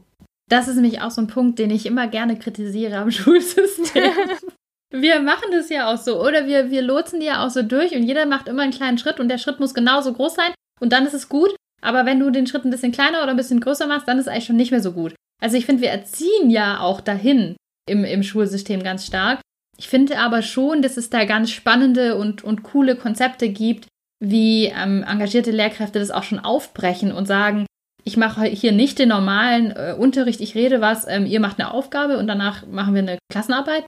Das ist nämlich auch so ein Punkt, den ich immer gerne kritisiere am Schulsystem. Wir machen das ja auch so, oder? Wir, wir lotsen die ja auch so durch und jeder macht immer einen kleinen Schritt und der Schritt muss genauso groß sein und dann ist es gut. Aber wenn du den Schritt ein bisschen kleiner oder ein bisschen größer machst, dann ist es eigentlich schon nicht mehr so gut. Also ich finde, wir erziehen ja auch dahin im, im Schulsystem ganz stark. Ich finde aber schon, dass es da ganz spannende und, und coole Konzepte gibt, wie ähm, engagierte Lehrkräfte das auch schon aufbrechen und sagen, ich mache hier nicht den normalen äh, Unterricht, ich rede was, ähm, ihr macht eine Aufgabe und danach machen wir eine Klassenarbeit,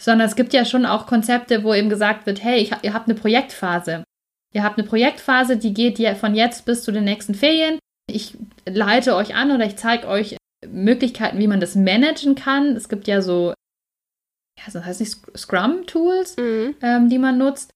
sondern es gibt ja schon auch Konzepte, wo eben gesagt wird, hey, ihr habt eine Projektphase. Ihr habt eine Projektphase, die geht ja von jetzt bis zu den nächsten Ferien. Ich leite euch an oder ich zeige euch Möglichkeiten, wie man das managen kann. Es gibt ja so, ja, das heißt nicht Scrum-Tools, mhm. ähm, die man nutzt.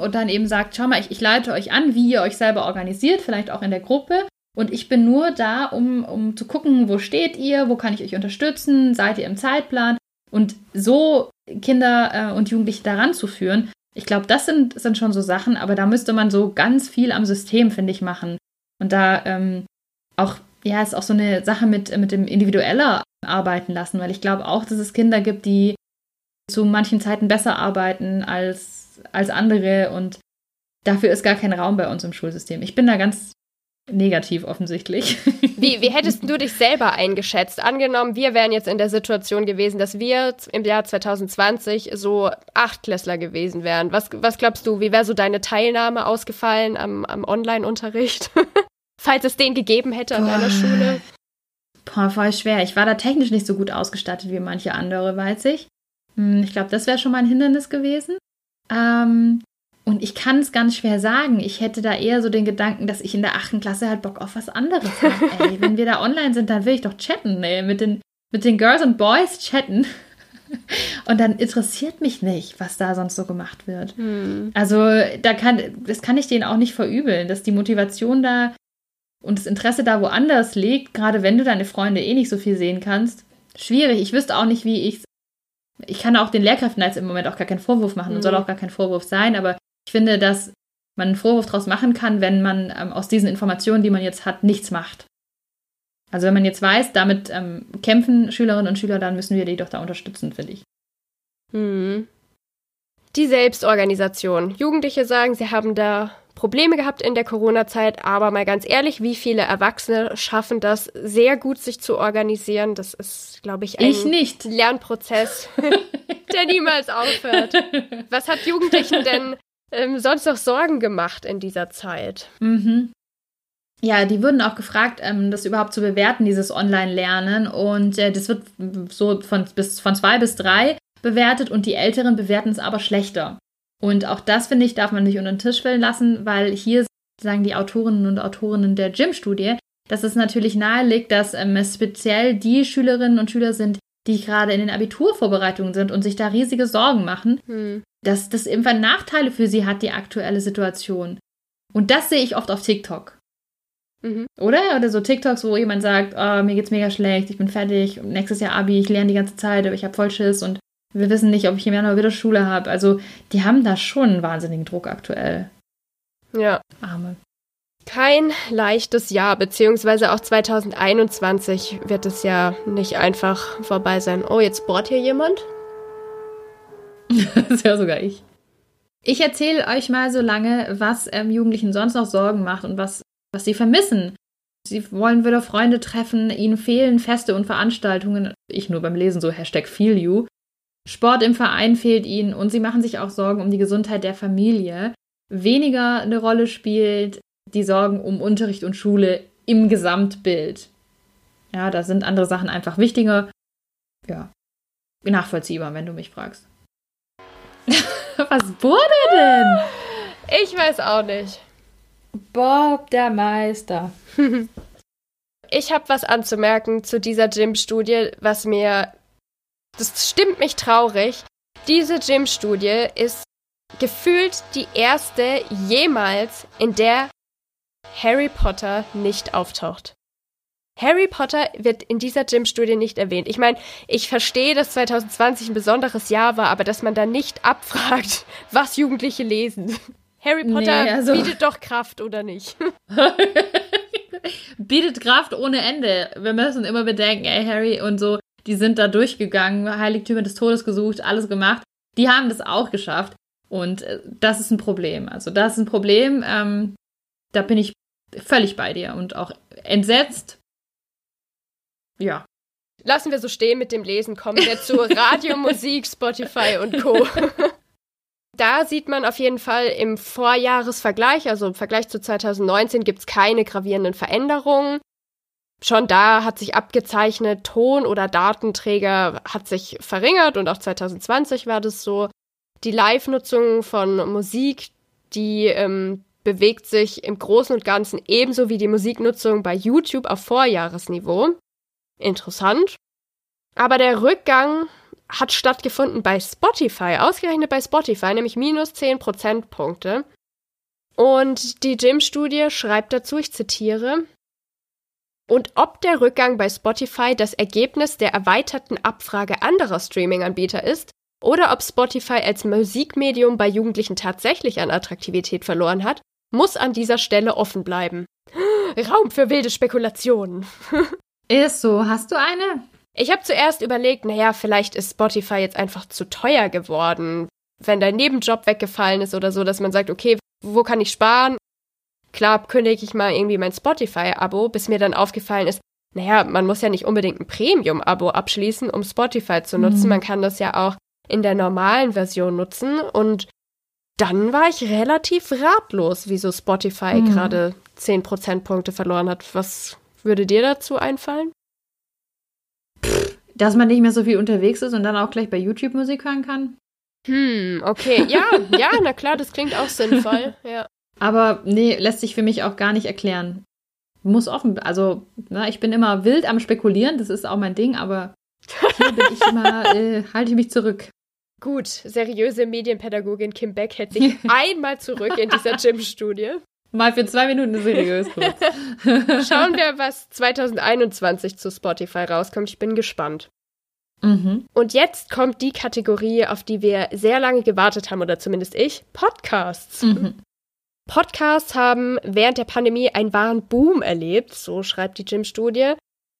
Und dann eben sagt, schau mal, ich, ich leite euch an, wie ihr euch selber organisiert, vielleicht auch in der Gruppe. Und ich bin nur da, um, um zu gucken, wo steht ihr, wo kann ich euch unterstützen, seid ihr im Zeitplan. Und so Kinder äh, und Jugendliche daran zu führen, ich glaube, das sind, sind schon so Sachen, aber da müsste man so ganz viel am System, finde ich, machen. Und da ähm, auch, ja, ist auch so eine Sache mit, mit dem individueller arbeiten lassen, weil ich glaube auch, dass es Kinder gibt, die zu manchen Zeiten besser arbeiten als, als andere und dafür ist gar kein Raum bei uns im Schulsystem. Ich bin da ganz negativ offensichtlich. Wie, wie hättest du dich selber eingeschätzt? Angenommen, wir wären jetzt in der Situation gewesen, dass wir im Jahr 2020 so Achtklässler gewesen wären. Was, was glaubst du, wie wäre so deine Teilnahme ausgefallen am, am Online-Unterricht? Falls es den gegeben hätte an Boah. deiner Schule? Boah, voll schwer. Ich war da technisch nicht so gut ausgestattet wie manche andere, weiß ich. Hm, ich glaube, das wäre schon mal ein Hindernis gewesen. Ähm, und ich kann es ganz schwer sagen. Ich hätte da eher so den Gedanken, dass ich in der achten Klasse halt Bock auf was anderes habe. Ey, wenn wir da online sind, dann will ich doch chatten, ey, mit den, mit den Girls und Boys chatten. Und dann interessiert mich nicht, was da sonst so gemacht wird. Hm. Also da kann, das kann ich denen auch nicht verübeln, dass die Motivation da und das Interesse da woanders liegt, gerade wenn du deine Freunde eh nicht so viel sehen kannst. Schwierig. Ich wüsste auch nicht, wie ich Ich kann auch den Lehrkräften jetzt im Moment auch gar keinen Vorwurf machen und soll auch gar kein Vorwurf sein, aber ich finde, dass man einen Vorwurf daraus machen kann, wenn man ähm, aus diesen Informationen, die man jetzt hat, nichts macht. Also wenn man jetzt weiß, damit ähm, kämpfen Schülerinnen und Schüler, dann müssen wir die doch da unterstützen, finde ich. Hm. Die Selbstorganisation. Jugendliche sagen, sie haben da Probleme gehabt in der Corona-Zeit, aber mal ganz ehrlich, wie viele Erwachsene schaffen das sehr gut, sich zu organisieren? Das ist, glaube ich, ein Ich nicht. Lernprozess, der niemals aufhört. Was hat Jugendlichen denn ähm, sonst noch Sorgen gemacht in dieser Zeit? Mhm. Ja, die wurden auch gefragt, ähm, das überhaupt zu bewerten, dieses Online-Lernen. Und äh, das wird so von, bis, von zwei bis drei bewertet und die Älteren bewerten es aber schlechter. Und auch das, finde ich, darf man nicht unter den Tisch fallen lassen, weil hier sagen die Autorinnen und Autorinnen der Gym-Studie, dass es natürlich nahe liegt, dass ähm, es speziell die Schülerinnen und Schüler sind, die gerade in den Abiturvorbereitungen sind und sich da riesige Sorgen machen, Hm. dass das irgendwann Nachteile für sie hat, die aktuelle Situation. Und das sehe ich oft auf TikTok. Mhm. Oder? Oder so TikToks, wo jemand sagt, oh, mir geht's mega schlecht, ich bin fertig, nächstes Jahr Abi, ich lerne die ganze Zeit, aber ich habe voll Schiss und wir wissen nicht, ob ich im Januar wieder Schule habe. Also die haben da schon einen wahnsinnigen Druck aktuell. Ja. Arme. Kein leichtes Jahr, beziehungsweise auch 2021 wird es ja nicht einfach vorbei sein. Oh, jetzt bohrt hier jemand? das wäre sogar ich. Ich erzähle euch mal so lange, was ähm, Jugendlichen sonst noch Sorgen macht und was, was sie vermissen. Sie wollen wieder Freunde treffen, ihnen fehlen Feste und Veranstaltungen. Ich nur beim Lesen so Hashtag Feel You. Sport im Verein fehlt ihnen und sie machen sich auch Sorgen um die Gesundheit der Familie. Weniger eine Rolle spielt die Sorgen um Unterricht und Schule im Gesamtbild. Ja, da sind andere Sachen einfach wichtiger. Ja, nachvollziehbar, wenn du mich fragst. Was wurde denn? Ich weiß auch nicht. Bob der Meister. Ich habe was anzumerken zu dieser Gym-Studie, was mir. Das stimmt mich traurig. Diese Gym-Studie ist gefühlt die erste jemals, in der Harry Potter nicht auftaucht. Harry Potter wird in dieser Gym-Studie nicht erwähnt. Ich meine, ich verstehe, dass 2020 ein besonderes Jahr war, aber dass man da nicht abfragt, was Jugendliche lesen. Harry Potter Nee, also- bietet doch Kraft, oder nicht? Bietet Kraft ohne Ende. Wir müssen immer bedenken, ey, Harry und so, die sind da durchgegangen, Heiligtümer des Todes gesucht, alles gemacht. Die haben das auch geschafft. Und äh, das ist ein Problem. Also, das ist ein Problem. Ähm, da bin ich völlig bei dir und auch entsetzt. Ja. Lassen wir so stehen mit dem Lesen, kommen wir zu Radio, Musik, Spotify und Co. Da sieht man auf jeden Fall im Vorjahresvergleich, also im Vergleich zu 2019, gibt es keine gravierenden Veränderungen. Schon da hat sich abgezeichnet, Ton- oder Datenträger hat sich verringert und auch 2020 war das so. Die Live-Nutzung von Musik, die ähm, bewegt sich im Großen und Ganzen ebenso wie die Musiknutzung bei YouTube auf Vorjahresniveau. Interessant. Aber der Rückgang hat stattgefunden bei Spotify, ausgerechnet bei Spotify, nämlich minus 10 Prozentpunkte. Und die Gym-Studie schreibt dazu, ich zitiere, und ob der Rückgang bei Spotify das Ergebnis der erweiterten Abfrage anderer Streaming-Anbieter ist oder ob Spotify als Musikmedium bei Jugendlichen tatsächlich an Attraktivität verloren hat, muss an dieser Stelle offen bleiben. Raum für wilde Spekulationen. Ist so. Hast du eine? Ich habe zuerst überlegt, naja, vielleicht ist Spotify jetzt einfach zu teuer geworden, wenn dein Nebenjob weggefallen ist oder so, dass man sagt, okay, wo kann ich sparen? Klar, kündige ich mal irgendwie mein Spotify-Abo, bis mir dann aufgefallen ist, naja, man muss ja nicht unbedingt ein Premium-Abo abschließen, um Spotify zu nutzen. Mhm. Man kann das ja auch in der normalen Version nutzen. Und dann war ich relativ ratlos, wieso Spotify Mhm. gerade 10 Prozentpunkte verloren hat. Was würde dir dazu einfallen? Dass man nicht mehr so viel unterwegs ist und dann auch gleich bei YouTube Musik hören kann? Hm, okay. Ja, ja, na klar, das klingt auch sinnvoll. Ja. Aber nee, lässt sich für mich auch gar nicht erklären. Muss offen, also, na, ich bin immer wild am Spekulieren, das ist auch mein Ding, aber Hier bin ich immer, äh, halte ich mich zurück. Gut, seriöse Medienpädagogin Kim Beck hält sich einmal zurück in dieser Gym-Studie. Mal für zwei Minuten seriös kurz. Schauen wir, was 2021 zu Spotify rauskommt. Ich bin gespannt. Mhm. Und jetzt kommt die Kategorie, auf die wir sehr lange gewartet haben, oder zumindest ich, Podcasts. Mhm. Podcasts haben während der Pandemie einen wahren Boom erlebt, so schreibt die Gym-Studie.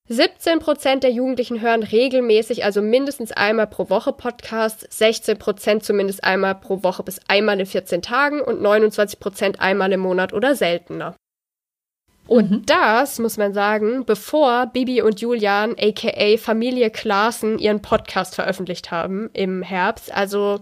17 Prozent der Jugendlichen hören regelmäßig, also mindestens einmal pro Woche Podcasts, 16 Prozent zumindest einmal pro Woche bis einmal in 14 Tagen und 29 Prozent einmal im Monat oder seltener. Und das muss man sagen, bevor Bibi und Julian, aka Familie Klaassen, ihren Podcast veröffentlicht haben im Herbst. Also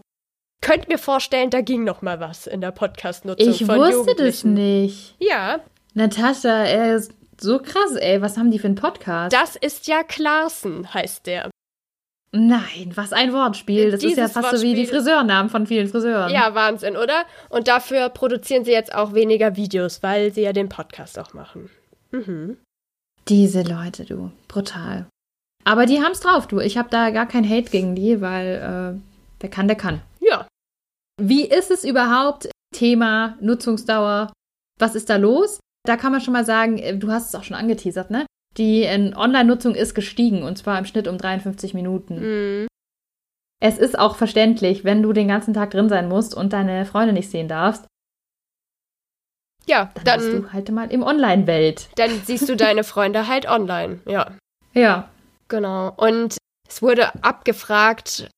könnt mir vorstellen, da ging noch mal was in der Podcast-Nutzung Ich von wusste das nicht. Ja, Natascha, er ist so krass, ey. Was haben die für einen Podcast? das ist ja Klaassen, heißt der. Nein, was ein Wortspiel. Das ist ja Dieses fast so wie die Wortspiel. Friseurnamen von vielen Friseuren. Ja, Wahnsinn, oder? Und dafür produzieren sie jetzt auch weniger Videos, weil sie ja den Podcast auch machen. Mhm. Diese Leute, du. Brutal. Aber die haben's drauf, du. Ich habe da gar kein Hate gegen die, weil äh, wer kann, der kann. Ja. Wie ist es überhaupt? Thema Nutzungsdauer. Was ist da los? Da kann man schon mal sagen, äh, du hast es auch schon angeteasert, ne? Die äh, Online-Nutzung ist gestiegen und zwar im Schnitt um 53 Minuten. Mhm. Es ist auch verständlich, wenn du den ganzen Tag drin sein musst und deine Freunde nicht sehen darfst, Ja, dann, bist dann, du halt mal im Online-Welt. dann siehst du deine Freunde halt online. Ja, Ja. genau. Und es wurde abgefragt,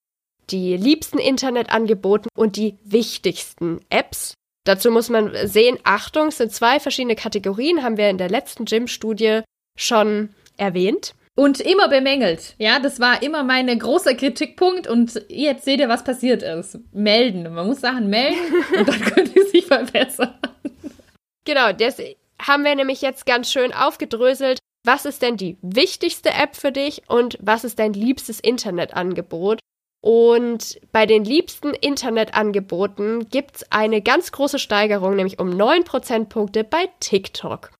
die liebsten Internetangeboten und die wichtigsten Apps. Dazu muss man sehen, Achtung, es sind zwei verschiedene Kategorien, haben wir in der letzten Gym-Studie schon erwähnt. Und immer bemängelt. Ja, das war immer mein großer Kritikpunkt und jetzt seht ihr, was passiert ist. Melden. Man muss Sachen melden und dann können die sich verbessern. Genau, das haben wir nämlich jetzt ganz schön aufgedröselt. Was ist denn die wichtigste App für dich und was ist dein liebstes Internetangebot? Und bei den liebsten Internetangeboten gibt's eine ganz große Steigerung, nämlich um 9 Prozentpunkte bei TikTok.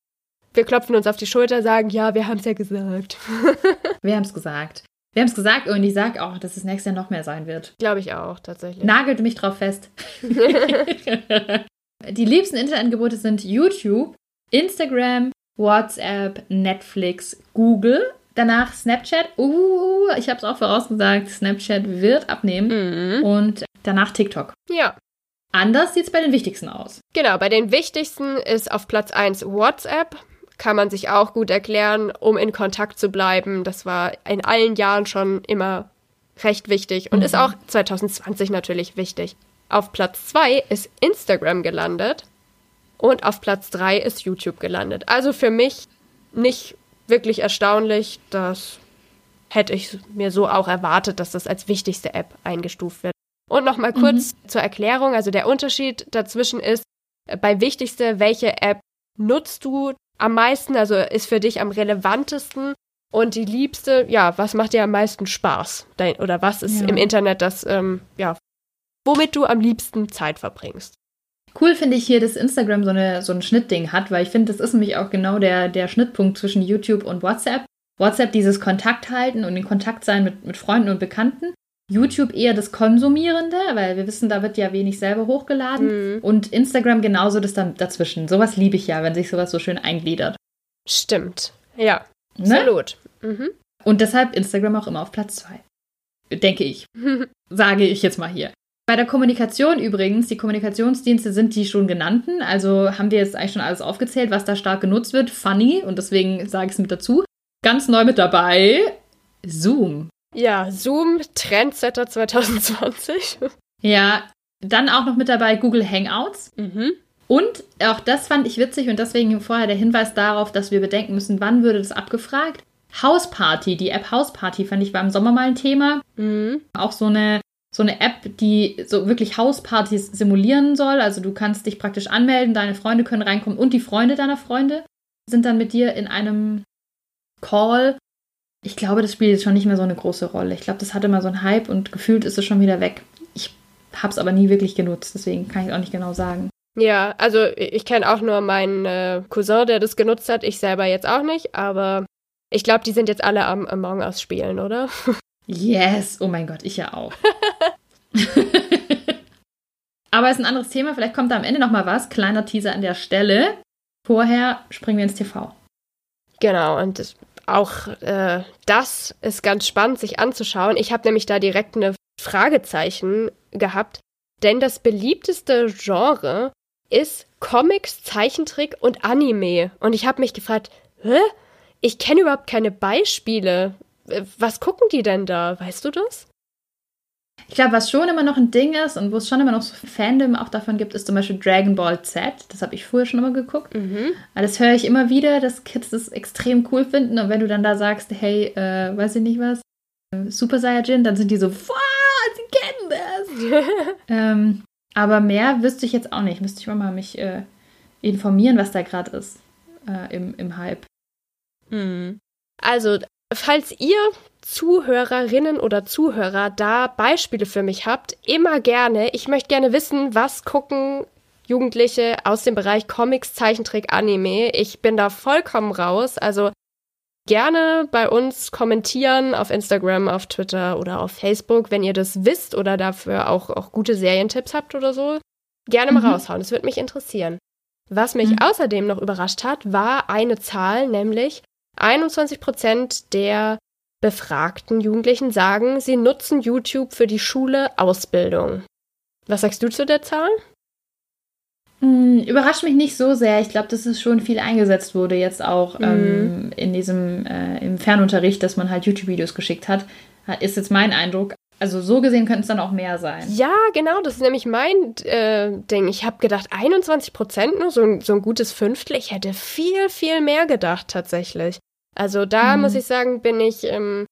Wir klopfen uns auf die Schulter, sagen, ja, wir haben's ja gesagt. Wir haben es gesagt. Wir haben es gesagt und ich sage auch, dass es nächstes Jahr noch mehr sein wird. Glaube ich auch, tatsächlich. Nagelt mich drauf fest. Die liebsten Internetangebote sind YouTube, Instagram, WhatsApp, Netflix, Google, danach Snapchat. Uh, ich habe es auch vorausgesagt, Snapchat wird abnehmen. Mhm. Und danach TikTok. Ja, Anders sieht es bei den wichtigsten aus. Genau, bei den wichtigsten ist auf Platz 1 WhatsApp. Kann man sich auch gut erklären, um in Kontakt zu bleiben. Das war in allen Jahren schon immer recht wichtig und Mhm. ist auch 2020 natürlich wichtig. Auf Platz 2 ist Instagram gelandet und auf Platz 3 ist YouTube gelandet. Also für mich nicht wirklich erstaunlich. Das hätte ich mir so auch erwartet, dass das als wichtigste App eingestuft wird. Und nochmal kurz zur Erklärung. Also der Unterschied dazwischen ist, äh, bei wichtigste, welche App nutzt du am meisten, also ist für dich am relevantesten. Und die liebste, ja, was macht dir am meisten Spaß? Dein, oder was ist Ja. im Internet das, ähm, ja, womit du am liebsten Zeit verbringst? Cool finde ich hier, dass Instagram so, eine, so ein Schnittding hat, weil ich finde, das ist nämlich auch genau der, der Schnittpunkt zwischen YouTube und WhatsApp. WhatsApp dieses Kontakt halten und in Kontakt sein mit, mit Freunden und Bekannten. YouTube eher das Konsumierende, weil wir wissen, da wird ja wenig selber hochgeladen. Mhm. Und Instagram genauso das dann dazwischen. Sowas liebe ich ja, wenn sich sowas so schön eingliedert. Stimmt. Ja, Ne? absolut. Mhm. Und deshalb Instagram auch immer auf Platz zwei. Denke ich. Sage ich jetzt mal hier. Bei der Kommunikation übrigens, die Kommunikationsdienste sind die schon genannten. Also haben wir jetzt eigentlich schon alles aufgezählt, was da stark genutzt wird. Funny, und deswegen sage ich es mit dazu. Ganz neu mit dabei, Zoom. Ja, Zoom, Trendsetter 2020. Ja, dann auch noch mit dabei Google Hangouts. Mhm. Und auch das fand ich witzig und deswegen vorher der Hinweis darauf, dass wir bedenken müssen, wann würde das abgefragt. Hausparty, die App Hausparty fand ich war im Sommer mal ein Thema. Mhm. auch so eine, so eine App, die so wirklich Hauspartys simulieren soll. Also du kannst dich praktisch anmelden, deine Freunde können reinkommen und die Freunde deiner Freunde sind dann mit dir in einem Call. Ich glaube, das spielt jetzt schon nicht mehr so eine große Rolle. Ich glaube, das hatte mal so einen Hype und gefühlt ist es schon wieder weg. Ich habe es aber nie wirklich genutzt, deswegen kann ich auch nicht genau sagen. Ja, also ich kenne auch nur meinen äh, Cousin, der das genutzt hat. Ich selber jetzt auch nicht, aber ich glaube, die sind jetzt alle am Among Us spielen, oder? Yes, oh mein Gott, ich ja auch. Aber es ist ein anderes Thema, vielleicht kommt da am Ende noch mal was. Kleiner Teaser an der Stelle. Vorher springen wir ins TV. Genau, und das, auch äh, das ist ganz spannend, sich anzuschauen. Ich habe nämlich da direkt eine Fragezeichen gehabt, denn das beliebteste Genre ist Comics, Zeichentrick und Anime. Und ich habe mich gefragt, hä? Ich kenne überhaupt keine Beispiele. Äh, was gucken die denn da? Weißt du das? Ich glaube, was schon immer noch ein Ding ist und wo es schon immer noch so Fandom auch davon gibt, ist zum Beispiel Dragon Ball Z. Das habe ich früher schon immer geguckt. Mhm. Das höre ich immer wieder, dass Kids das extrem cool finden. Und wenn du dann da sagst, hey, äh, weiß ich nicht was, Super Saiyajin, dann sind die so, wow, sie kennen das. ähm, aber mehr wüsste ich jetzt auch nicht. Müsste ich mal mich äh, informieren, was da gerade ist äh, im, im Hype. Mhm. Also, falls ihr Zuhörerinnen oder Zuhörer da Beispiele für mich habt, immer gerne. Ich möchte gerne wissen, was gucken Jugendliche aus dem Bereich Comics, Zeichentrick, Anime. Ich bin da vollkommen raus. Also gerne bei uns kommentieren auf Instagram, auf Twitter oder auf Facebook, wenn ihr das wisst oder dafür auch, auch gute Serientipps habt oder so. Gerne mal mhm. raushauen. Das würde mich interessieren. Was mich mhm. außerdem noch überrascht hat, war eine Zahl, nämlich 21 Prozent der befragten Jugendlichen sagen, sie nutzen YouTube für die Schule Ausbildung. Was sagst du zu der Zahl? Hm, überrascht mich nicht so sehr. Ich glaube, dass es schon viel eingesetzt wurde, jetzt auch mhm. ähm, in diesem äh, im Fernunterricht, dass man halt YouTube-Videos geschickt hat. Ist jetzt mein Eindruck. Also so gesehen könnten es dann auch mehr sein. Ja, genau, das ist nämlich mein äh, Ding. Ich habe gedacht, 21 Prozent nur, so ein, so ein gutes Fünftel. Ich hätte viel, viel mehr gedacht tatsächlich. Also da mhm. muss ich sagen, bin ich ähm,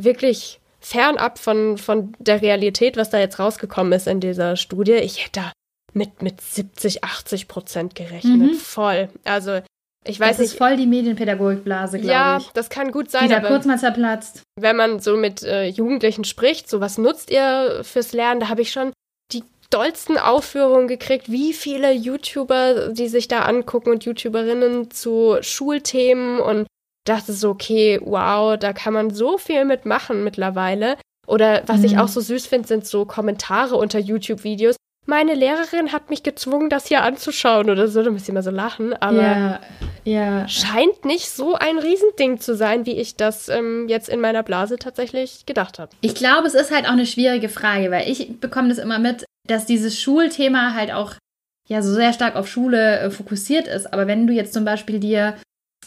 wirklich fernab von, von der Realität, was da jetzt rausgekommen ist in dieser Studie. Ich hätte da mit, mit 70, 80 Prozent gerechnet. Mhm. Voll. Also ich weiß das nicht. ist voll die Medienpädagogikblase, glaube ja, ich. Ja, das kann gut sein. Die da kurz mal zerplatzt. Wenn man so mit äh, Jugendlichen spricht, so was nutzt ihr fürs Lernen, da habe ich schon die dollsten Aufführungen gekriegt, wie viele YouTuber, die sich da angucken und YouTuberinnen zu Schulthemen und dachte so, okay, wow, da kann man so viel mitmachen mittlerweile. Oder was mhm. ich auch so süß finde, sind so Kommentare unter YouTube-Videos. Meine Lehrerin hat mich gezwungen, das hier anzuschauen oder so. Da müsst ihr mal so lachen. Aber ja, ja. scheint nicht so ein Riesending zu sein, wie ich das ähm, jetzt in meiner Blase tatsächlich gedacht habe. Ich glaube, es ist halt auch eine schwierige Frage, weil ich bekomme das immer mit, dass dieses Schulthema halt auch ja so sehr stark auf Schule äh, fokussiert ist. Aber wenn du jetzt zum Beispiel dir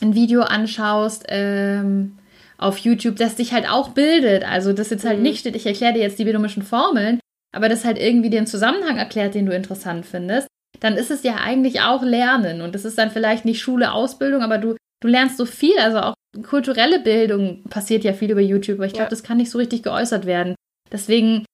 ein Video anschaust ähm, auf YouTube, das dich halt auch bildet. Also das jetzt halt mhm. nicht steht, ich erkläre dir jetzt die binomischen Formeln, aber das halt irgendwie den Zusammenhang erklärt, den du interessant findest, dann ist es ja eigentlich auch Lernen. Und das ist dann vielleicht nicht Schule, Ausbildung, aber du, du lernst so viel. Also auch kulturelle Bildung passiert ja viel über YouTube, aber ich glaube, ja. das kann nicht so richtig geäußert werden. Deswegen,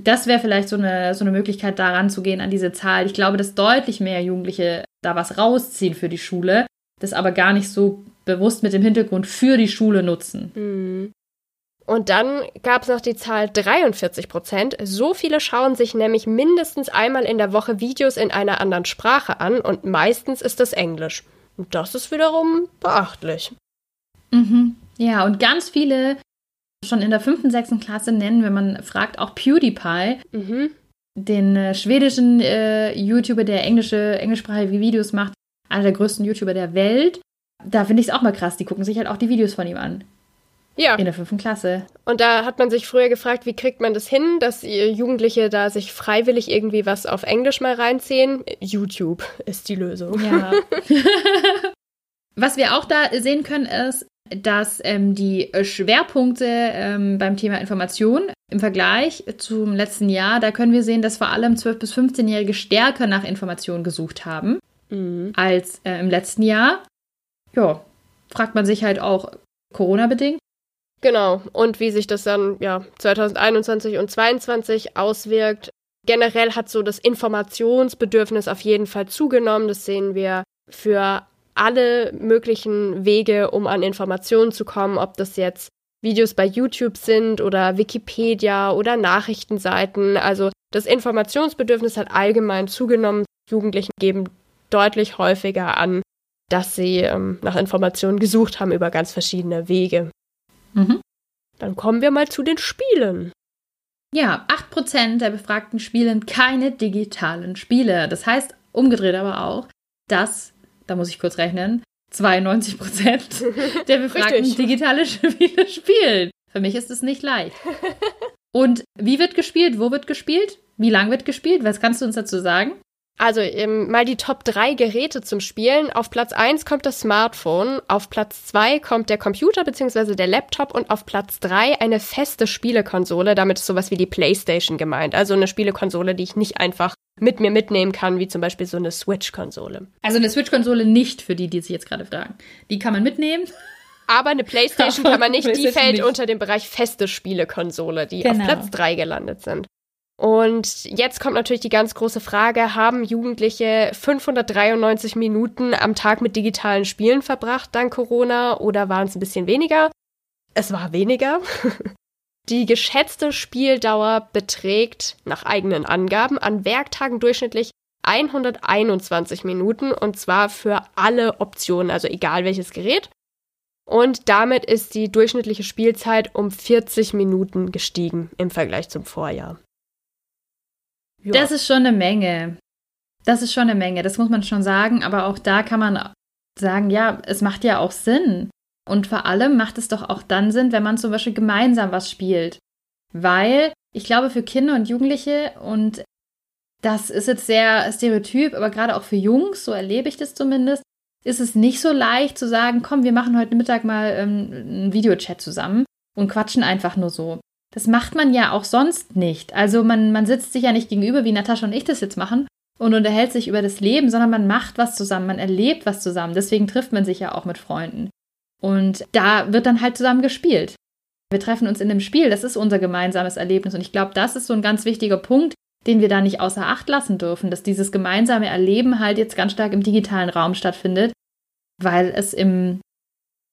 das wäre vielleicht so eine, so eine Möglichkeit, da ranzugehen an diese Zahl. Ich glaube, dass deutlich mehr Jugendliche da was rausziehen für die Schule, das aber gar nicht so bewusst mit dem Hintergrund für die Schule nutzen. Mhm. Und dann gab es noch die Zahl 43 Prozent. So viele schauen sich nämlich mindestens einmal in der Woche Videos in einer anderen Sprache an und meistens ist das Englisch. Und das ist wiederum beachtlich. Mhm. Ja, und ganz viele schon in der fünften, sechsten Klasse nennen, wenn man fragt, auch PewDiePie. Mhm. Den äh, schwedischen äh, YouTuber, der englische, englischsprachige Videos macht, einer der größten YouTuber der Welt. Da finde ich es auch mal krass. Die gucken sich halt auch die Videos von ihm an. Ja. In der fünften Klasse. Und da hat man sich früher gefragt, wie kriegt man das hin, dass Jugendliche da sich freiwillig irgendwie was auf Englisch mal reinziehen? YouTube ist die Lösung. Ja. was wir auch da sehen können, ist, dass ähm, die Schwerpunkte ähm, beim Thema Information im Vergleich zum letzten Jahr, da können wir sehen, dass vor allem 12- bis 15-Jährige stärker nach Informationen gesucht haben mhm. als äh, im letzten Jahr. Ja, fragt man sich halt auch Corona-bedingt. Genau. Und wie sich das dann ja 2021 und 2022 auswirkt. Generell hat so das Informationsbedürfnis auf jeden Fall zugenommen. Das sehen wir für alle möglichen Wege, um an Informationen zu kommen, ob das jetzt Videos bei YouTube sind oder Wikipedia oder Nachrichtenseiten. Also das Informationsbedürfnis hat allgemein zugenommen. Jugendlichen geben deutlich häufiger an, dass sie ähm, nach Informationen gesucht haben über ganz verschiedene Wege. Mhm. Dann kommen wir mal zu den Spielen. Ja, 8% der Befragten spielen keine digitalen Spiele. Das heißt umgedreht aber auch, dass, da muss ich kurz rechnen, 92% der Befragten digitale Spiele spielen. Für mich ist es nicht leicht. Und wie wird gespielt? Wo wird gespielt? Wie lang wird gespielt? Was kannst du uns dazu sagen? Also ähm, mal die Top 3 Geräte zum Spielen. Auf Platz 1 kommt das Smartphone, auf Platz 2 kommt der Computer bzw. der Laptop und auf Platz 3 eine feste Spielekonsole. Damit ist sowas wie die PlayStation gemeint. Also eine Spielekonsole, die ich nicht einfach mit mir mitnehmen kann, wie zum Beispiel so eine Switch-Konsole. Also eine Switch-Konsole nicht für die, die sich jetzt gerade fragen. Die kann man mitnehmen. Aber eine PlayStation kann man nicht, die fällt nicht. unter den Bereich feste Spielekonsole, die genau. auf Platz 3 gelandet sind. Und jetzt kommt natürlich die ganz große Frage, haben Jugendliche 593 Minuten am Tag mit digitalen Spielen verbracht dank Corona oder waren es ein bisschen weniger? Es war weniger. Die geschätzte Spieldauer beträgt nach eigenen Angaben an Werktagen durchschnittlich 121 Minuten und zwar für alle Optionen, also egal welches Gerät. Und damit ist die durchschnittliche Spielzeit um 40 Minuten gestiegen im Vergleich zum Vorjahr. Ja. Das ist schon eine Menge. Das ist schon eine Menge, das muss man schon sagen. Aber auch da kann man sagen, ja, es macht ja auch Sinn. Und vor allem macht es doch auch dann Sinn, wenn man zum Beispiel gemeinsam was spielt. Weil ich glaube, für Kinder und Jugendliche, und das ist jetzt sehr stereotyp, aber gerade auch für Jungs, so erlebe ich das zumindest, ist es nicht so leicht zu sagen, komm, wir machen heute Mittag mal ähm, einen Videochat zusammen und quatschen einfach nur so. Das macht man ja auch sonst nicht. Also man, man sitzt sich ja nicht gegenüber, wie Natascha und ich das jetzt machen, und unterhält sich über das Leben, sondern man macht was zusammen, man erlebt was zusammen. Deswegen trifft man sich ja auch mit Freunden. Und da wird dann halt zusammen gespielt. Wir treffen uns in dem Spiel, das ist unser gemeinsames Erlebnis. Und ich glaube, das ist so ein ganz wichtiger Punkt, den wir da nicht außer Acht lassen dürfen, dass dieses gemeinsame Erleben halt jetzt ganz stark im digitalen Raum stattfindet, weil es im,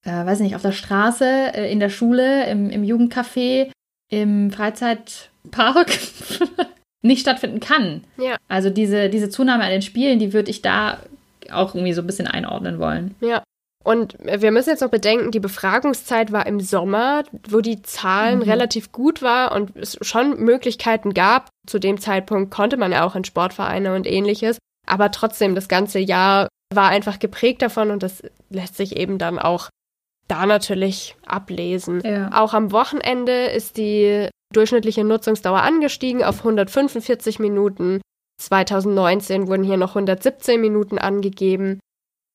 äh, weiß nicht, auf der Straße, äh, in der Schule, im, im Jugendcafé, im Freizeitpark nicht stattfinden kann. Ja. Also diese, diese Zunahme an den Spielen, die würde ich da auch irgendwie so ein bisschen einordnen wollen. Ja. Und wir müssen jetzt noch bedenken, die Befragungszeit war im Sommer, wo die Zahlen mhm. relativ gut war und es schon Möglichkeiten gab. Zu dem Zeitpunkt konnte man ja auch in Sportvereine und ähnliches. Aber trotzdem, das ganze Jahr war einfach geprägt davon und das lässt sich eben dann auch da natürlich ablesen. Ja. Auch am Wochenende ist die durchschnittliche Nutzungsdauer angestiegen auf 145 Minuten. 2019 wurden hier noch 117 Minuten angegeben.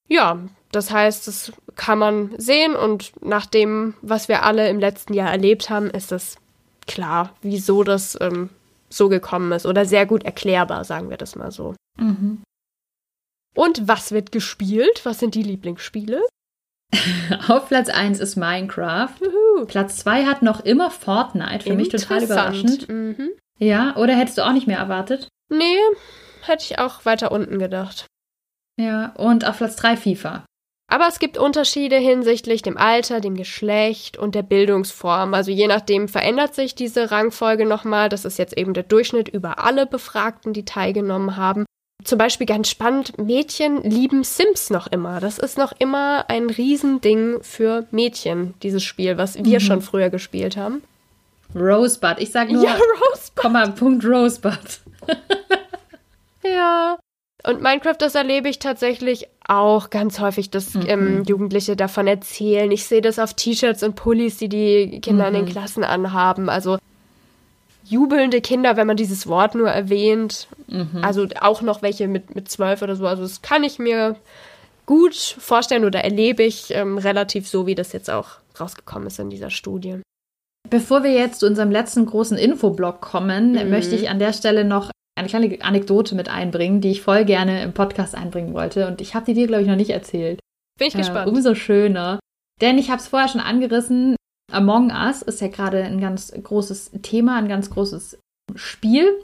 Ja, das heißt, das kann man sehen und nach dem, was wir alle im letzten Jahr erlebt haben, ist es klar, wieso das ähm, so gekommen ist oder sehr gut erklärbar, sagen wir das mal so. Mhm. Und was wird gespielt? Was sind die Lieblingsspiele? Auf Platz 1 ist Minecraft. Juhu. Platz 2 hat noch immer Fortnite. Für mich total überraschend. Mhm. Ja, oder hättest du auch nicht mehr erwartet? Nee, hätte ich auch weiter unten gedacht. Ja, und auf Platz 3 FIFA. Aber es gibt Unterschiede hinsichtlich dem Alter, dem Geschlecht und der Bildungsform. Also je nachdem verändert sich diese Rangfolge nochmal. Das ist jetzt eben der Durchschnitt über alle Befragten, die teilgenommen haben. Zum Beispiel ganz spannend, Mädchen lieben Sims noch immer. Das ist noch immer ein Riesending für Mädchen, dieses Spiel, was wir mhm. schon früher gespielt haben. Rosebud. Ich sage nur, ja, Rosebud. Komma, Punkt Rosebud. ja. Und Minecraft, das erlebe ich tatsächlich auch ganz häufig, dass mhm. ähm, Jugendliche davon erzählen. Ich sehe das auf T-Shirts und Pullis, die die Kinder mhm. in den mhm. Klassen anhaben. Also jubelnde Kinder, wenn man dieses Wort nur erwähnt. Mhm. Also auch noch welche mit, mit zwölf oder so. Also das kann ich mir gut vorstellen oder erlebe ich ähm, relativ so, wie das jetzt auch rausgekommen ist in dieser Studie. Bevor wir jetzt zu unserem letzten großen Infoblock kommen, mhm. möchte ich an der Stelle noch eine kleine Anekdote mit einbringen, die ich voll gerne im Podcast einbringen wollte. Und ich habe die dir, glaube ich, noch nicht erzählt. Bin ich äh, gespannt. Umso schöner. Denn ich habe es vorher schon angerissen. Among Us ist ja gerade ein ganz großes Thema, ein ganz großes Spiel.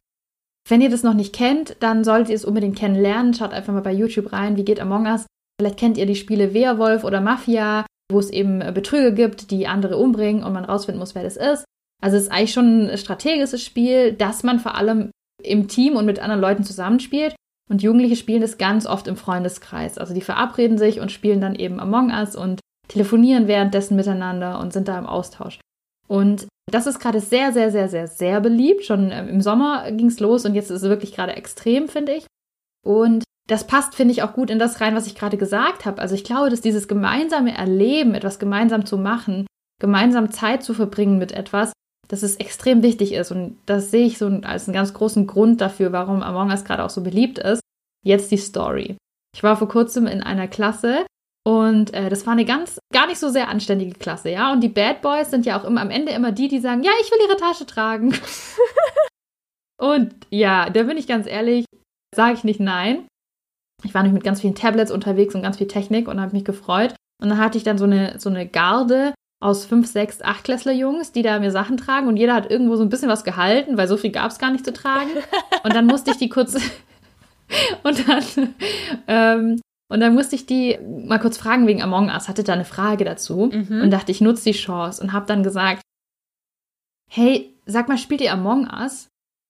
Wenn ihr das noch nicht kennt, dann solltet ihr es unbedingt kennenlernen. Schaut einfach mal bei YouTube rein, wie geht Among Us. Vielleicht kennt ihr die Spiele Werwolf oder Mafia, wo es eben Betrüger gibt, die andere umbringen und man rausfinden muss, wer das ist. Also es ist eigentlich schon ein strategisches Spiel, das man vor allem im Team und mit anderen Leuten zusammenspielt. Und Jugendliche spielen das ganz oft im Freundeskreis. Also die verabreden sich und spielen dann eben Among Us und telefonieren währenddessen miteinander und sind da im Austausch. Und das ist gerade sehr, sehr, sehr, sehr, sehr beliebt. Schon ähm, im Sommer ging es los und jetzt ist es wirklich gerade extrem, finde ich. Und das passt, finde ich, auch gut in das rein, was ich gerade gesagt habe. Also ich glaube, dass dieses gemeinsame Erleben, etwas gemeinsam zu machen, gemeinsam Zeit zu verbringen mit etwas, dass es extrem wichtig ist. Und das sehe ich so als einen ganz großen Grund dafür, warum Among Us gerade auch so beliebt ist. Jetzt die Story. Ich war vor kurzem in einer Klasse und äh, das war eine ganz, gar nicht so sehr anständige Klasse, ja. Und die Bad Boys sind ja auch immer am Ende immer die, die sagen, ja, ich will ihre Tasche tragen. und ja, da bin ich ganz ehrlich, sage ich nicht nein. Ich war nämlich mit ganz vielen Tablets unterwegs und ganz viel Technik und habe mich gefreut. Und dann hatte ich dann so eine, so eine Garde aus fünf, sechs, achtklässler Jungs, die da mir Sachen tragen und jeder hat irgendwo so ein bisschen was gehalten, weil so viel gab es gar nicht zu tragen. Und dann musste ich die kurz und dann ähm, und dann musste ich die mal kurz fragen wegen Among Us, hatte da eine Frage dazu mhm. und dachte, ich nutze die Chance und habe dann gesagt, hey, sag mal, spielt ihr Among Us?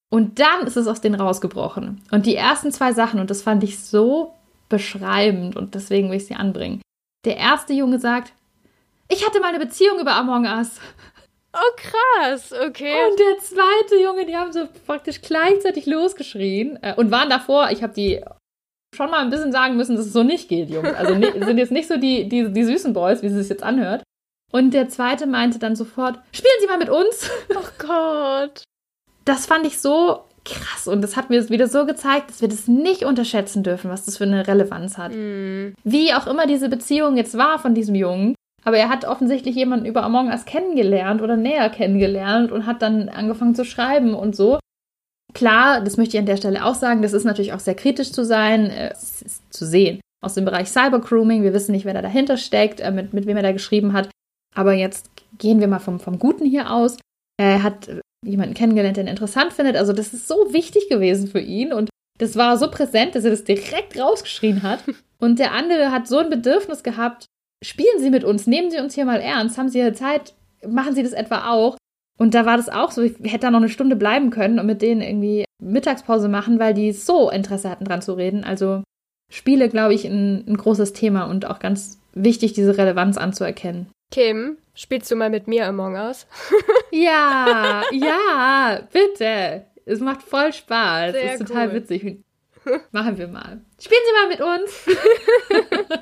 Und dann ist es aus denen rausgebrochen. Und die ersten zwei Sachen, und das fand ich so beschreibend und deswegen will ich sie anbringen. Der erste Junge sagt, ich hatte mal eine Beziehung über Among Us. Oh, krass, okay. Und der zweite Junge, die haben so praktisch gleichzeitig losgeschrien äh, und waren davor, ich habe die schon mal ein bisschen sagen müssen, dass es so nicht geht, Jungs. Also ne, sind jetzt nicht so die, die, die süßen Boys, wie sie es jetzt anhört. Und der zweite meinte dann sofort, spielen Sie mal mit uns. Oh Gott. Das fand ich so krass und das hat mir wieder so gezeigt, dass wir das nicht unterschätzen dürfen, was das für eine Relevanz hat. Mm. Wie auch immer diese Beziehung jetzt war von diesem Jungen, aber er hat offensichtlich jemanden über Among Us kennengelernt oder näher kennengelernt und hat dann angefangen zu schreiben und so. Klar, das möchte ich an der Stelle auch sagen, das ist natürlich auch sehr kritisch zu sein, äh, zu sehen. Aus dem Bereich Cybergrooming, wir wissen nicht, wer da dahinter steckt, äh, mit, mit wem er da geschrieben hat. Aber jetzt gehen wir mal vom, vom Guten hier aus. Er hat jemanden kennengelernt, den er interessant findet. Also das ist so wichtig gewesen für ihn und das war so präsent, dass er das direkt rausgeschrien hat. Und der andere hat so ein Bedürfnis gehabt, spielen Sie mit uns, nehmen Sie uns hier mal ernst, haben Sie hier Zeit, machen Sie das etwa auch. Und da war das auch so, ich hätte da noch eine Stunde bleiben können und mit denen irgendwie Mittagspause machen, weil die so Interesse hatten, dran zu reden. Also Spiele, glaube ich, ein, ein großes Thema und auch ganz wichtig, diese Relevanz anzuerkennen. Kim, spielst du mal mit mir Among Us? ja, ja, bitte. Es macht voll Spaß. Sehr es ist total cool. witzig. Machen wir mal. Spielen Sie mal mit uns.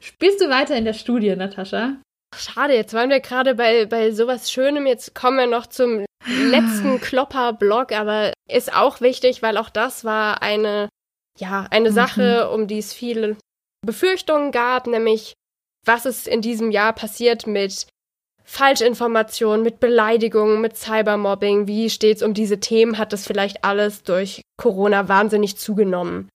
Spielst du weiter in der Studie, Natascha? Schade, jetzt waren wir gerade bei, bei sowas Schönem. Jetzt kommen wir noch zum letzten Klopper-Blog, aber ist auch wichtig, weil auch das war eine, ja, eine mhm. Sache, um die es viele Befürchtungen gab, nämlich was ist in diesem Jahr passiert mit Falschinformationen, mit Beleidigungen, mit Cybermobbing, wie steht es um diese Themen, hat das vielleicht alles durch Corona wahnsinnig zugenommen.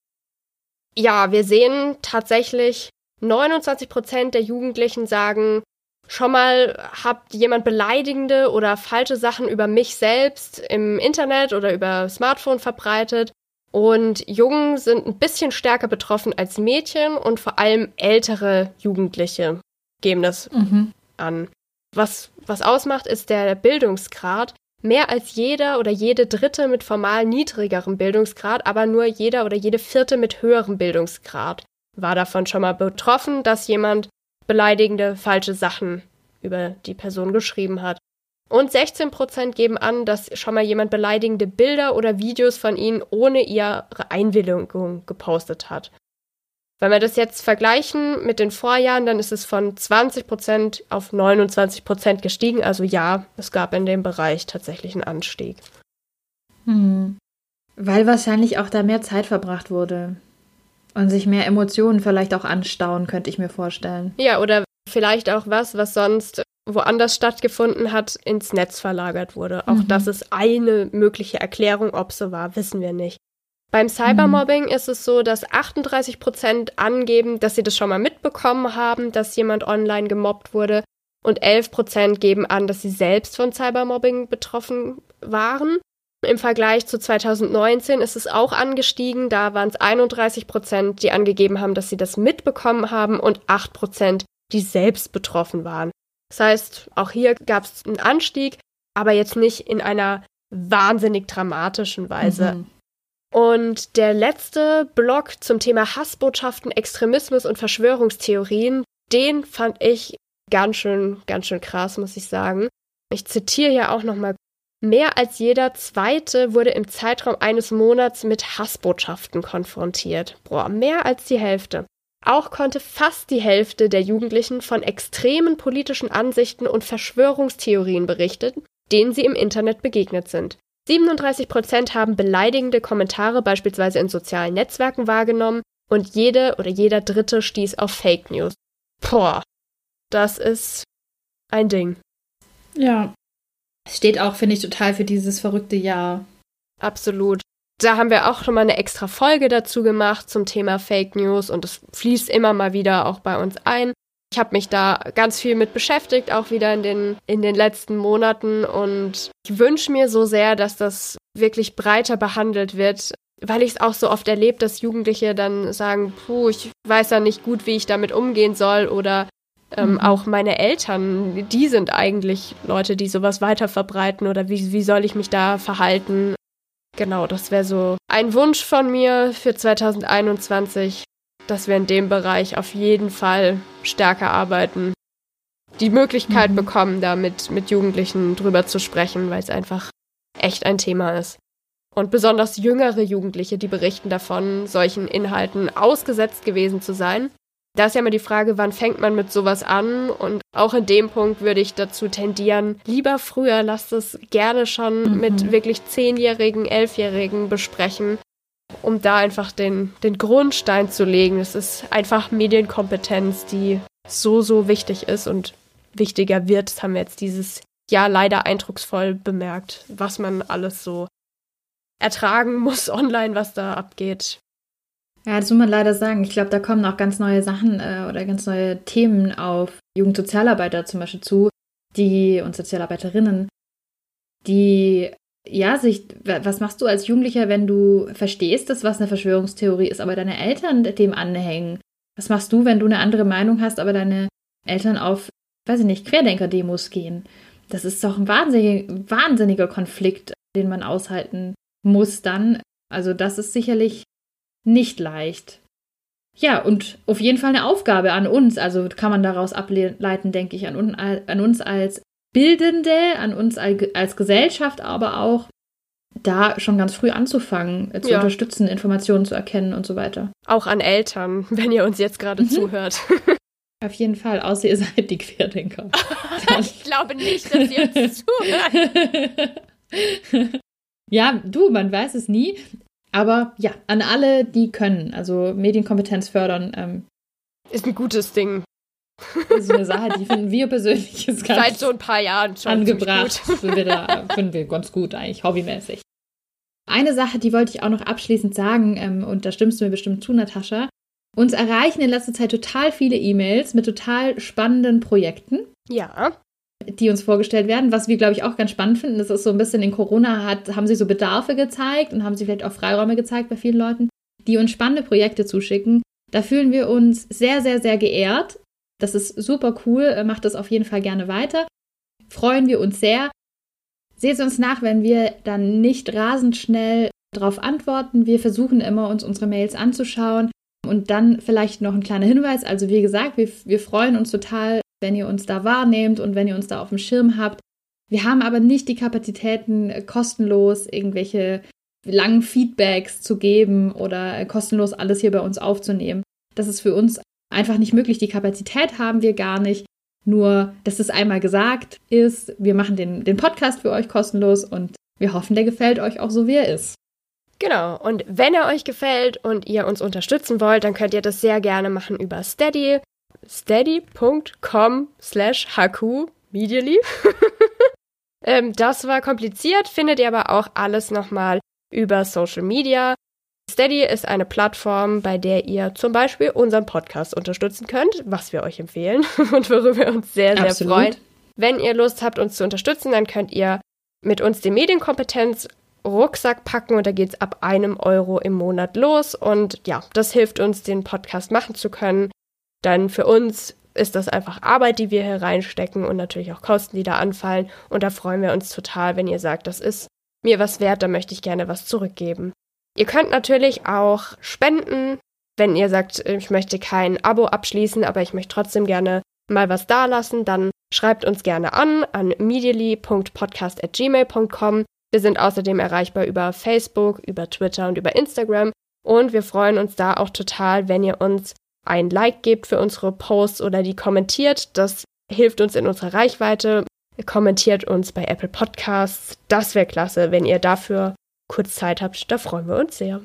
Ja, wir sehen tatsächlich, 29 Prozent der Jugendlichen sagen, schon mal habt jemand beleidigende oder falsche Sachen über mich selbst im Internet oder über Smartphone verbreitet. Und Jungen sind ein bisschen stärker betroffen als Mädchen und vor allem ältere Jugendliche geben das mhm. an. Was, was ausmacht, ist der Bildungsgrad. Mehr als jeder oder jede Dritte mit formal niedrigerem Bildungsgrad, aber nur jeder oder jede Vierte mit höherem Bildungsgrad war davon schon mal betroffen, dass jemand beleidigende, falsche Sachen über die Person geschrieben hat. Und 16% geben an, dass schon mal jemand beleidigende Bilder oder Videos von ihnen ohne ihre Einwilligung gepostet hat. Wenn wir das jetzt vergleichen mit den Vorjahren, dann ist es von 20% auf 29% gestiegen. Also ja, es gab in dem Bereich tatsächlich einen Anstieg. Hm. Weil wahrscheinlich auch da mehr Zeit verbracht wurde. Und sich mehr Emotionen vielleicht auch anstauen, könnte ich mir vorstellen. Ja, oder vielleicht auch was, was sonst woanders stattgefunden hat, ins Netz verlagert wurde. Auch mhm. das ist eine mögliche Erklärung, ob so war, wissen wir nicht. Beim Cybermobbing mhm. ist es so, dass 38 Prozent angeben, dass sie das schon mal mitbekommen haben, dass jemand online gemobbt wurde. Und 11 Prozent geben an, dass sie selbst von Cybermobbing betroffen waren. Im Vergleich zu 2019 ist es auch angestiegen. Da waren es 31 Prozent, die angegeben haben, dass sie das mitbekommen haben und 8 Prozent, die selbst betroffen waren. Das heißt, auch hier gab es einen Anstieg, aber jetzt nicht in einer wahnsinnig dramatischen Weise. Mhm. Und der letzte Blog zum Thema Hassbotschaften, Extremismus und Verschwörungstheorien, den fand ich ganz schön, ganz schön krass, muss ich sagen. Ich zitiere hier auch nochmal. Mehr als jeder Zweite wurde im Zeitraum eines Monats mit Hassbotschaften konfrontiert. Boah, mehr als die Hälfte. Auch konnte fast die Hälfte der Jugendlichen von extremen politischen Ansichten und Verschwörungstheorien berichten, denen sie im Internet begegnet sind. 37 Prozent haben beleidigende Kommentare beispielsweise in sozialen Netzwerken wahrgenommen und jede oder jeder Dritte stieß auf Fake News. Boah, das ist ein Ding. Ja. Steht auch, finde ich, total für dieses verrückte Jahr. Absolut. Da haben wir auch schon mal eine extra Folge dazu gemacht zum Thema Fake News und es fließt immer mal wieder auch bei uns ein. Ich habe mich da ganz viel mit beschäftigt, auch wieder in den, in den letzten Monaten und ich wünsche mir so sehr, dass das wirklich breiter behandelt wird, weil ich es auch so oft erlebe, dass Jugendliche dann sagen, puh, ich weiß ja nicht gut, wie ich damit umgehen soll oder ähm, mhm. auch meine Eltern, die sind eigentlich Leute, die sowas weiter verbreiten oder wie, wie soll ich mich da verhalten? Genau, das wäre so ein Wunsch von mir für 2021, dass wir in dem Bereich auf jeden Fall stärker arbeiten. Die Möglichkeit mhm. bekommen, da mit, mit Jugendlichen drüber zu sprechen, weil es einfach echt ein Thema ist. Und besonders jüngere Jugendliche, die berichten davon, solchen Inhalten ausgesetzt gewesen zu sein. Da ist ja immer die Frage, wann fängt man mit sowas an? Und auch in dem Punkt würde ich dazu tendieren, lieber früher, lasst es gerne schon mhm. mit wirklich Zehnjährigen, Elfjährigen besprechen, um da einfach den, den Grundstein zu legen. Es ist einfach Medienkompetenz, die so, so wichtig ist und wichtiger wird. Das haben wir jetzt dieses Jahr leider eindrucksvoll bemerkt, was man alles so ertragen muss online, was da abgeht. Ja, das muss man leider sagen. Ich glaube, da kommen auch ganz neue Sachen äh, oder ganz neue Themen auf Jugendsozialarbeiter zum Beispiel zu, die und Sozialarbeiterinnen, die ja sich, was machst du als Jugendlicher, wenn du verstehst, dass was eine Verschwörungstheorie ist, aber deine Eltern dem anhängen? Was machst du, wenn du eine andere Meinung hast, aber deine Eltern auf, weiß ich nicht, Querdenker-Demos gehen? Das ist doch ein wahnsinniger, wahnsinniger Konflikt, den man aushalten muss dann. Also das ist sicherlich nicht leicht. Ja, und auf jeden Fall eine Aufgabe an uns. Also kann man daraus ableiten, denke ich, an, an uns als Bildende, an uns als Gesellschaft, aber auch da schon ganz früh anzufangen, äh, zu ja. unterstützen, Informationen zu erkennen und so weiter. Auch an Eltern, wenn ihr uns jetzt gerade mhm. zuhört. Auf jeden Fall, außer ihr seid die Querdenker. ich glaube nicht, dass ihr uns zuhört. Ja, du, man weiß es nie. Aber ja, an alle, die können, also Medienkompetenz fördern. Ähm, ist ein gutes Ding. Ist eine Sache, die finden wir persönlich ist ganz Seit so ein paar Jahren schon angebracht. Finden wir, da, finden wir ganz gut eigentlich, hobbymäßig. Eine Sache, die wollte ich auch noch abschließend sagen, ähm, und da stimmst du mir bestimmt zu, Natascha. Uns erreichen in letzter Zeit total viele E-Mails mit total spannenden Projekten. Ja die uns vorgestellt werden, was wir, glaube ich, auch ganz spannend finden. Das ist so ein bisschen in Corona hat, haben sich so Bedarfe gezeigt und haben sich vielleicht auch Freiräume gezeigt bei vielen Leuten, die uns spannende Projekte zuschicken. Da fühlen wir uns sehr, sehr, sehr geehrt. Das ist super cool. Macht das auf jeden Fall gerne weiter. Freuen wir uns sehr. Seht uns nach, wenn wir dann nicht rasend schnell darauf antworten. Wir versuchen immer, uns unsere Mails anzuschauen. Und dann vielleicht noch ein kleiner Hinweis. Also wie gesagt, wir, wir freuen uns total wenn ihr uns da wahrnehmt und wenn ihr uns da auf dem Schirm habt. Wir haben aber nicht die Kapazitäten, äh, kostenlos irgendwelche langen Feedbacks zu geben oder äh, kostenlos alles hier bei uns aufzunehmen. Das ist für uns einfach nicht möglich. Die Kapazität haben wir gar nicht. Nur, dass es einmal gesagt ist, wir machen den, den Podcast für euch kostenlos und wir hoffen, der gefällt euch auch so, wie er ist. Genau, und wenn er euch gefällt und ihr uns unterstützen wollt, dann könnt ihr das sehr gerne machen über Steady steady.com slash haku medially. ähm, das war kompliziert, findet ihr aber auch alles nochmal über Social Media. Steady ist eine Plattform, bei der ihr zum Beispiel unseren Podcast unterstützen könnt, was wir euch empfehlen und worüber wir uns sehr, sehr Absolut. freuen. Wenn ihr Lust habt, uns zu unterstützen, dann könnt ihr mit uns den Medienkompetenz Rucksack packen und da geht es ab einem Euro im Monat los. Und ja, das hilft uns, den Podcast machen zu können dann für uns ist das einfach Arbeit, die wir hier reinstecken und natürlich auch Kosten, die da anfallen. Und da freuen wir uns total, wenn ihr sagt, das ist mir was wert, da möchte ich gerne was zurückgeben. Ihr könnt natürlich auch spenden, wenn ihr sagt, ich möchte kein Abo abschließen, aber ich möchte trotzdem gerne mal was dalassen, dann schreibt uns gerne an an medially.podcast.gmail.com. Wir sind außerdem erreichbar über Facebook, über Twitter und über Instagram. Und wir freuen uns da auch total, wenn ihr uns ein Like gebt für unsere Posts oder die kommentiert. Das hilft uns in unserer Reichweite. Kommentiert uns bei Apple Podcasts. Das wäre klasse, wenn ihr dafür kurz Zeit habt. Da freuen wir uns sehr.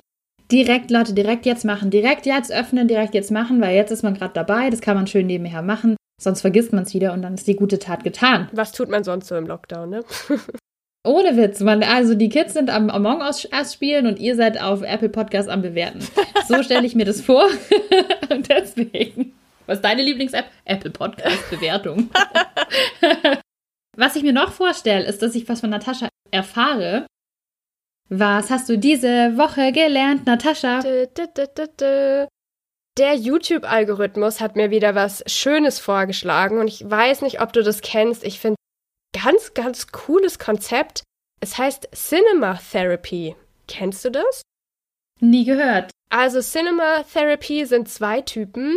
Direkt, Leute, direkt jetzt machen. Direkt jetzt öffnen, direkt jetzt machen, weil jetzt ist man gerade dabei. Das kann man schön nebenher machen. Sonst vergisst man es wieder und dann ist die gute Tat getan. Was tut man sonst so im Lockdown, ne? Ohne Witz, man, also die Kids sind am Among Us spielen und ihr seid auf Apple Podcast am Bewerten. So stelle ich mir das vor. und deswegen. Was ist deine Lieblings-App? Apple Podcast Bewertung. was ich mir noch vorstelle, ist, dass ich was von Natascha erfahre, was hast du diese Woche gelernt, Natascha? Der YouTube-Algorithmus hat mir wieder was Schönes vorgeschlagen und ich weiß nicht, ob du das kennst. Ich finde ganz, ganz cooles Konzept. Es heißt Cinema Therapy. Kennst du das? Nie gehört. Also Cinema Therapy sind zwei Typen.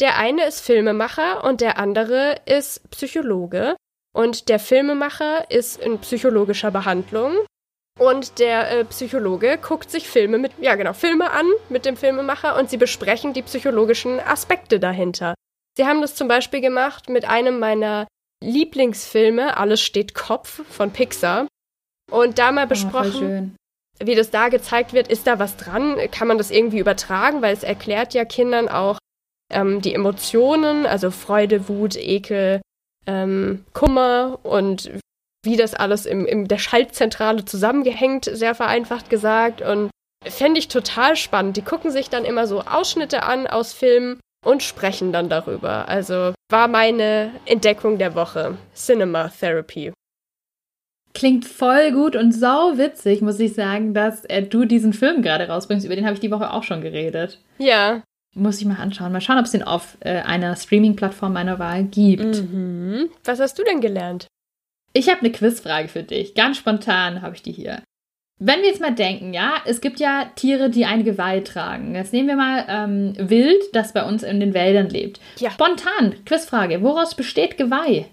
Der eine ist Filmemacher und der andere ist Psychologe. Und der Filmemacher ist in psychologischer Behandlung und der äh, Psychologe guckt sich Filme mit, ja genau, Filme an mit dem Filmemacher und sie besprechen die psychologischen Aspekte dahinter. Sie haben das zum Beispiel gemacht mit einem meiner Lieblingsfilme, Alles steht Kopf von Pixar. Und da mal ah, besprochen, oh, wie das da gezeigt wird, ist da was dran? Kann man das irgendwie übertragen? Weil es erklärt ja Kindern auch ähm, die Emotionen, also Freude, Wut, Ekel, ähm, Kummer und wie das alles im, in der Schaltzentrale zusammengehängt, sehr vereinfacht gesagt. Und fände ich total spannend. Die gucken sich dann immer so Ausschnitte an aus Filmen und sprechen dann darüber. Also war meine Entdeckung der Woche. Cinema Therapy. Klingt voll gut und sau witzig, muss ich sagen, dass äh, du diesen Film gerade rausbringst. Über den habe ich die Woche auch schon geredet. Ja. Muss ich mal anschauen. Mal schauen, ob es den auf äh, einer Streaming-Plattform meiner Wahl gibt. Mhm. Was hast du denn gelernt? Ich habe eine Quizfrage für dich. Ganz spontan habe ich die hier. Wenn wir jetzt mal denken, ja, es gibt ja Tiere, die ein Geweih tragen. Jetzt nehmen wir mal ähm, Wild, das bei uns in den Wäldern lebt. Ja. Spontan, Quizfrage, woraus besteht Geweih?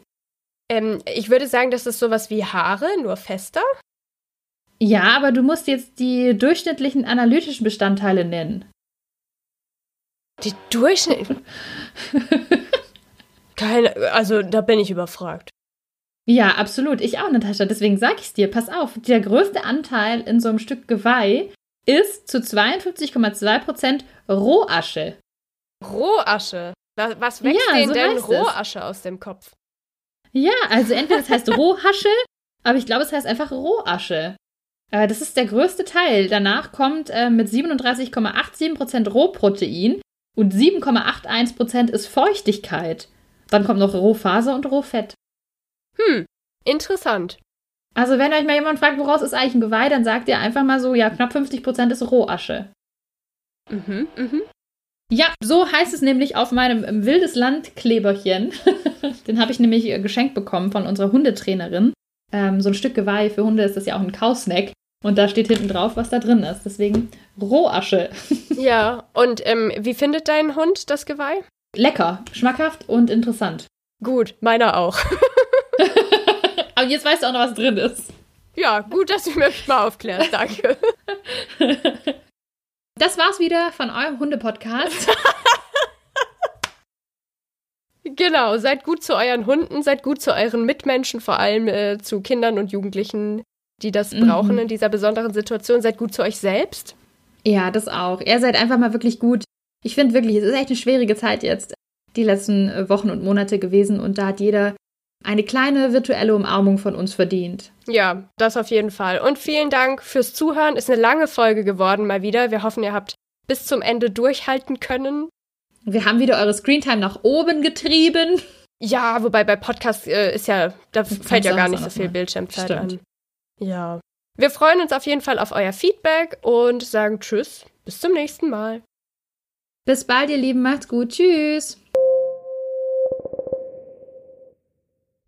Ähm, ich würde sagen, das ist sowas wie Haare, nur fester. Ja, aber du musst jetzt die durchschnittlichen analytischen Bestandteile nennen. Die durchschnittlichen? Keine, also da bin ich überfragt. Ja, absolut. Ich auch, Natascha. Deswegen sag ich's dir. Pass auf, der größte Anteil in so einem Stück Geweih ist zu 52,2% Rohasche. Rohasche? Was wächst ja, denen so denn Rohasche aus dem Kopf? Ja, also entweder es heißt Rohasche, aber ich glaube, es heißt einfach Rohasche. Äh, das ist der größte Teil. Danach kommt äh, mit 37,87% Rohprotein und 7,81% ist Feuchtigkeit. Dann kommt noch Rohfaser und Rohfett. Hm, interessant. Also wenn euch mal jemand fragt, woraus ist eigentlich ein Geweih, dann sagt ihr einfach mal so, ja, knapp 50% ist Rohasche. Mhm, mhm. Ja, so heißt es nämlich auf meinem Wildes Land Kleberchen. Den habe ich nämlich äh, geschenkt bekommen von unserer Hundetrainerin. Ähm, so ein Stück Geweih für Hunde ist das ja auch ein Kausnack. Und da steht hinten drauf, was da drin ist. Deswegen Rohasche. ja, und ähm, wie findet dein Hund das Geweih? Lecker, schmackhaft und interessant. Gut, meiner auch. Aber jetzt weißt du auch noch, was drin ist. Ja, gut, dass du mich mal aufklärst. Danke. Das war's wieder von eurem Hunde-Podcast. genau, seid gut zu euren Hunden, seid gut zu euren Mitmenschen, vor allem äh, zu Kindern und Jugendlichen, die das mhm. brauchen in dieser besonderen Situation. Seid gut zu euch selbst. Ja, das auch. Ihr seid einfach mal wirklich gut. Ich finde wirklich, es ist echt eine schwierige Zeit jetzt, die letzten äh, Wochen und Monate gewesen und da hat jeder eine kleine virtuelle Umarmung von uns verdient. Ja, das auf jeden Fall. Und vielen Dank fürs Zuhören. Ist eine lange Folge geworden mal wieder. Wir hoffen, ihr habt bis zum Ende durchhalten können. Wir haben wieder eure Screentime nach oben getrieben. Ja, wobei bei Podcast äh, ist ja, da fällt ja gar nicht so viel mal. Bildschirmzeit Stimmt. an. Ja. Wir freuen uns auf jeden Fall auf euer Feedback und sagen Tschüss, bis zum nächsten Mal. Bis bald, ihr Lieben, macht's gut, tschüss.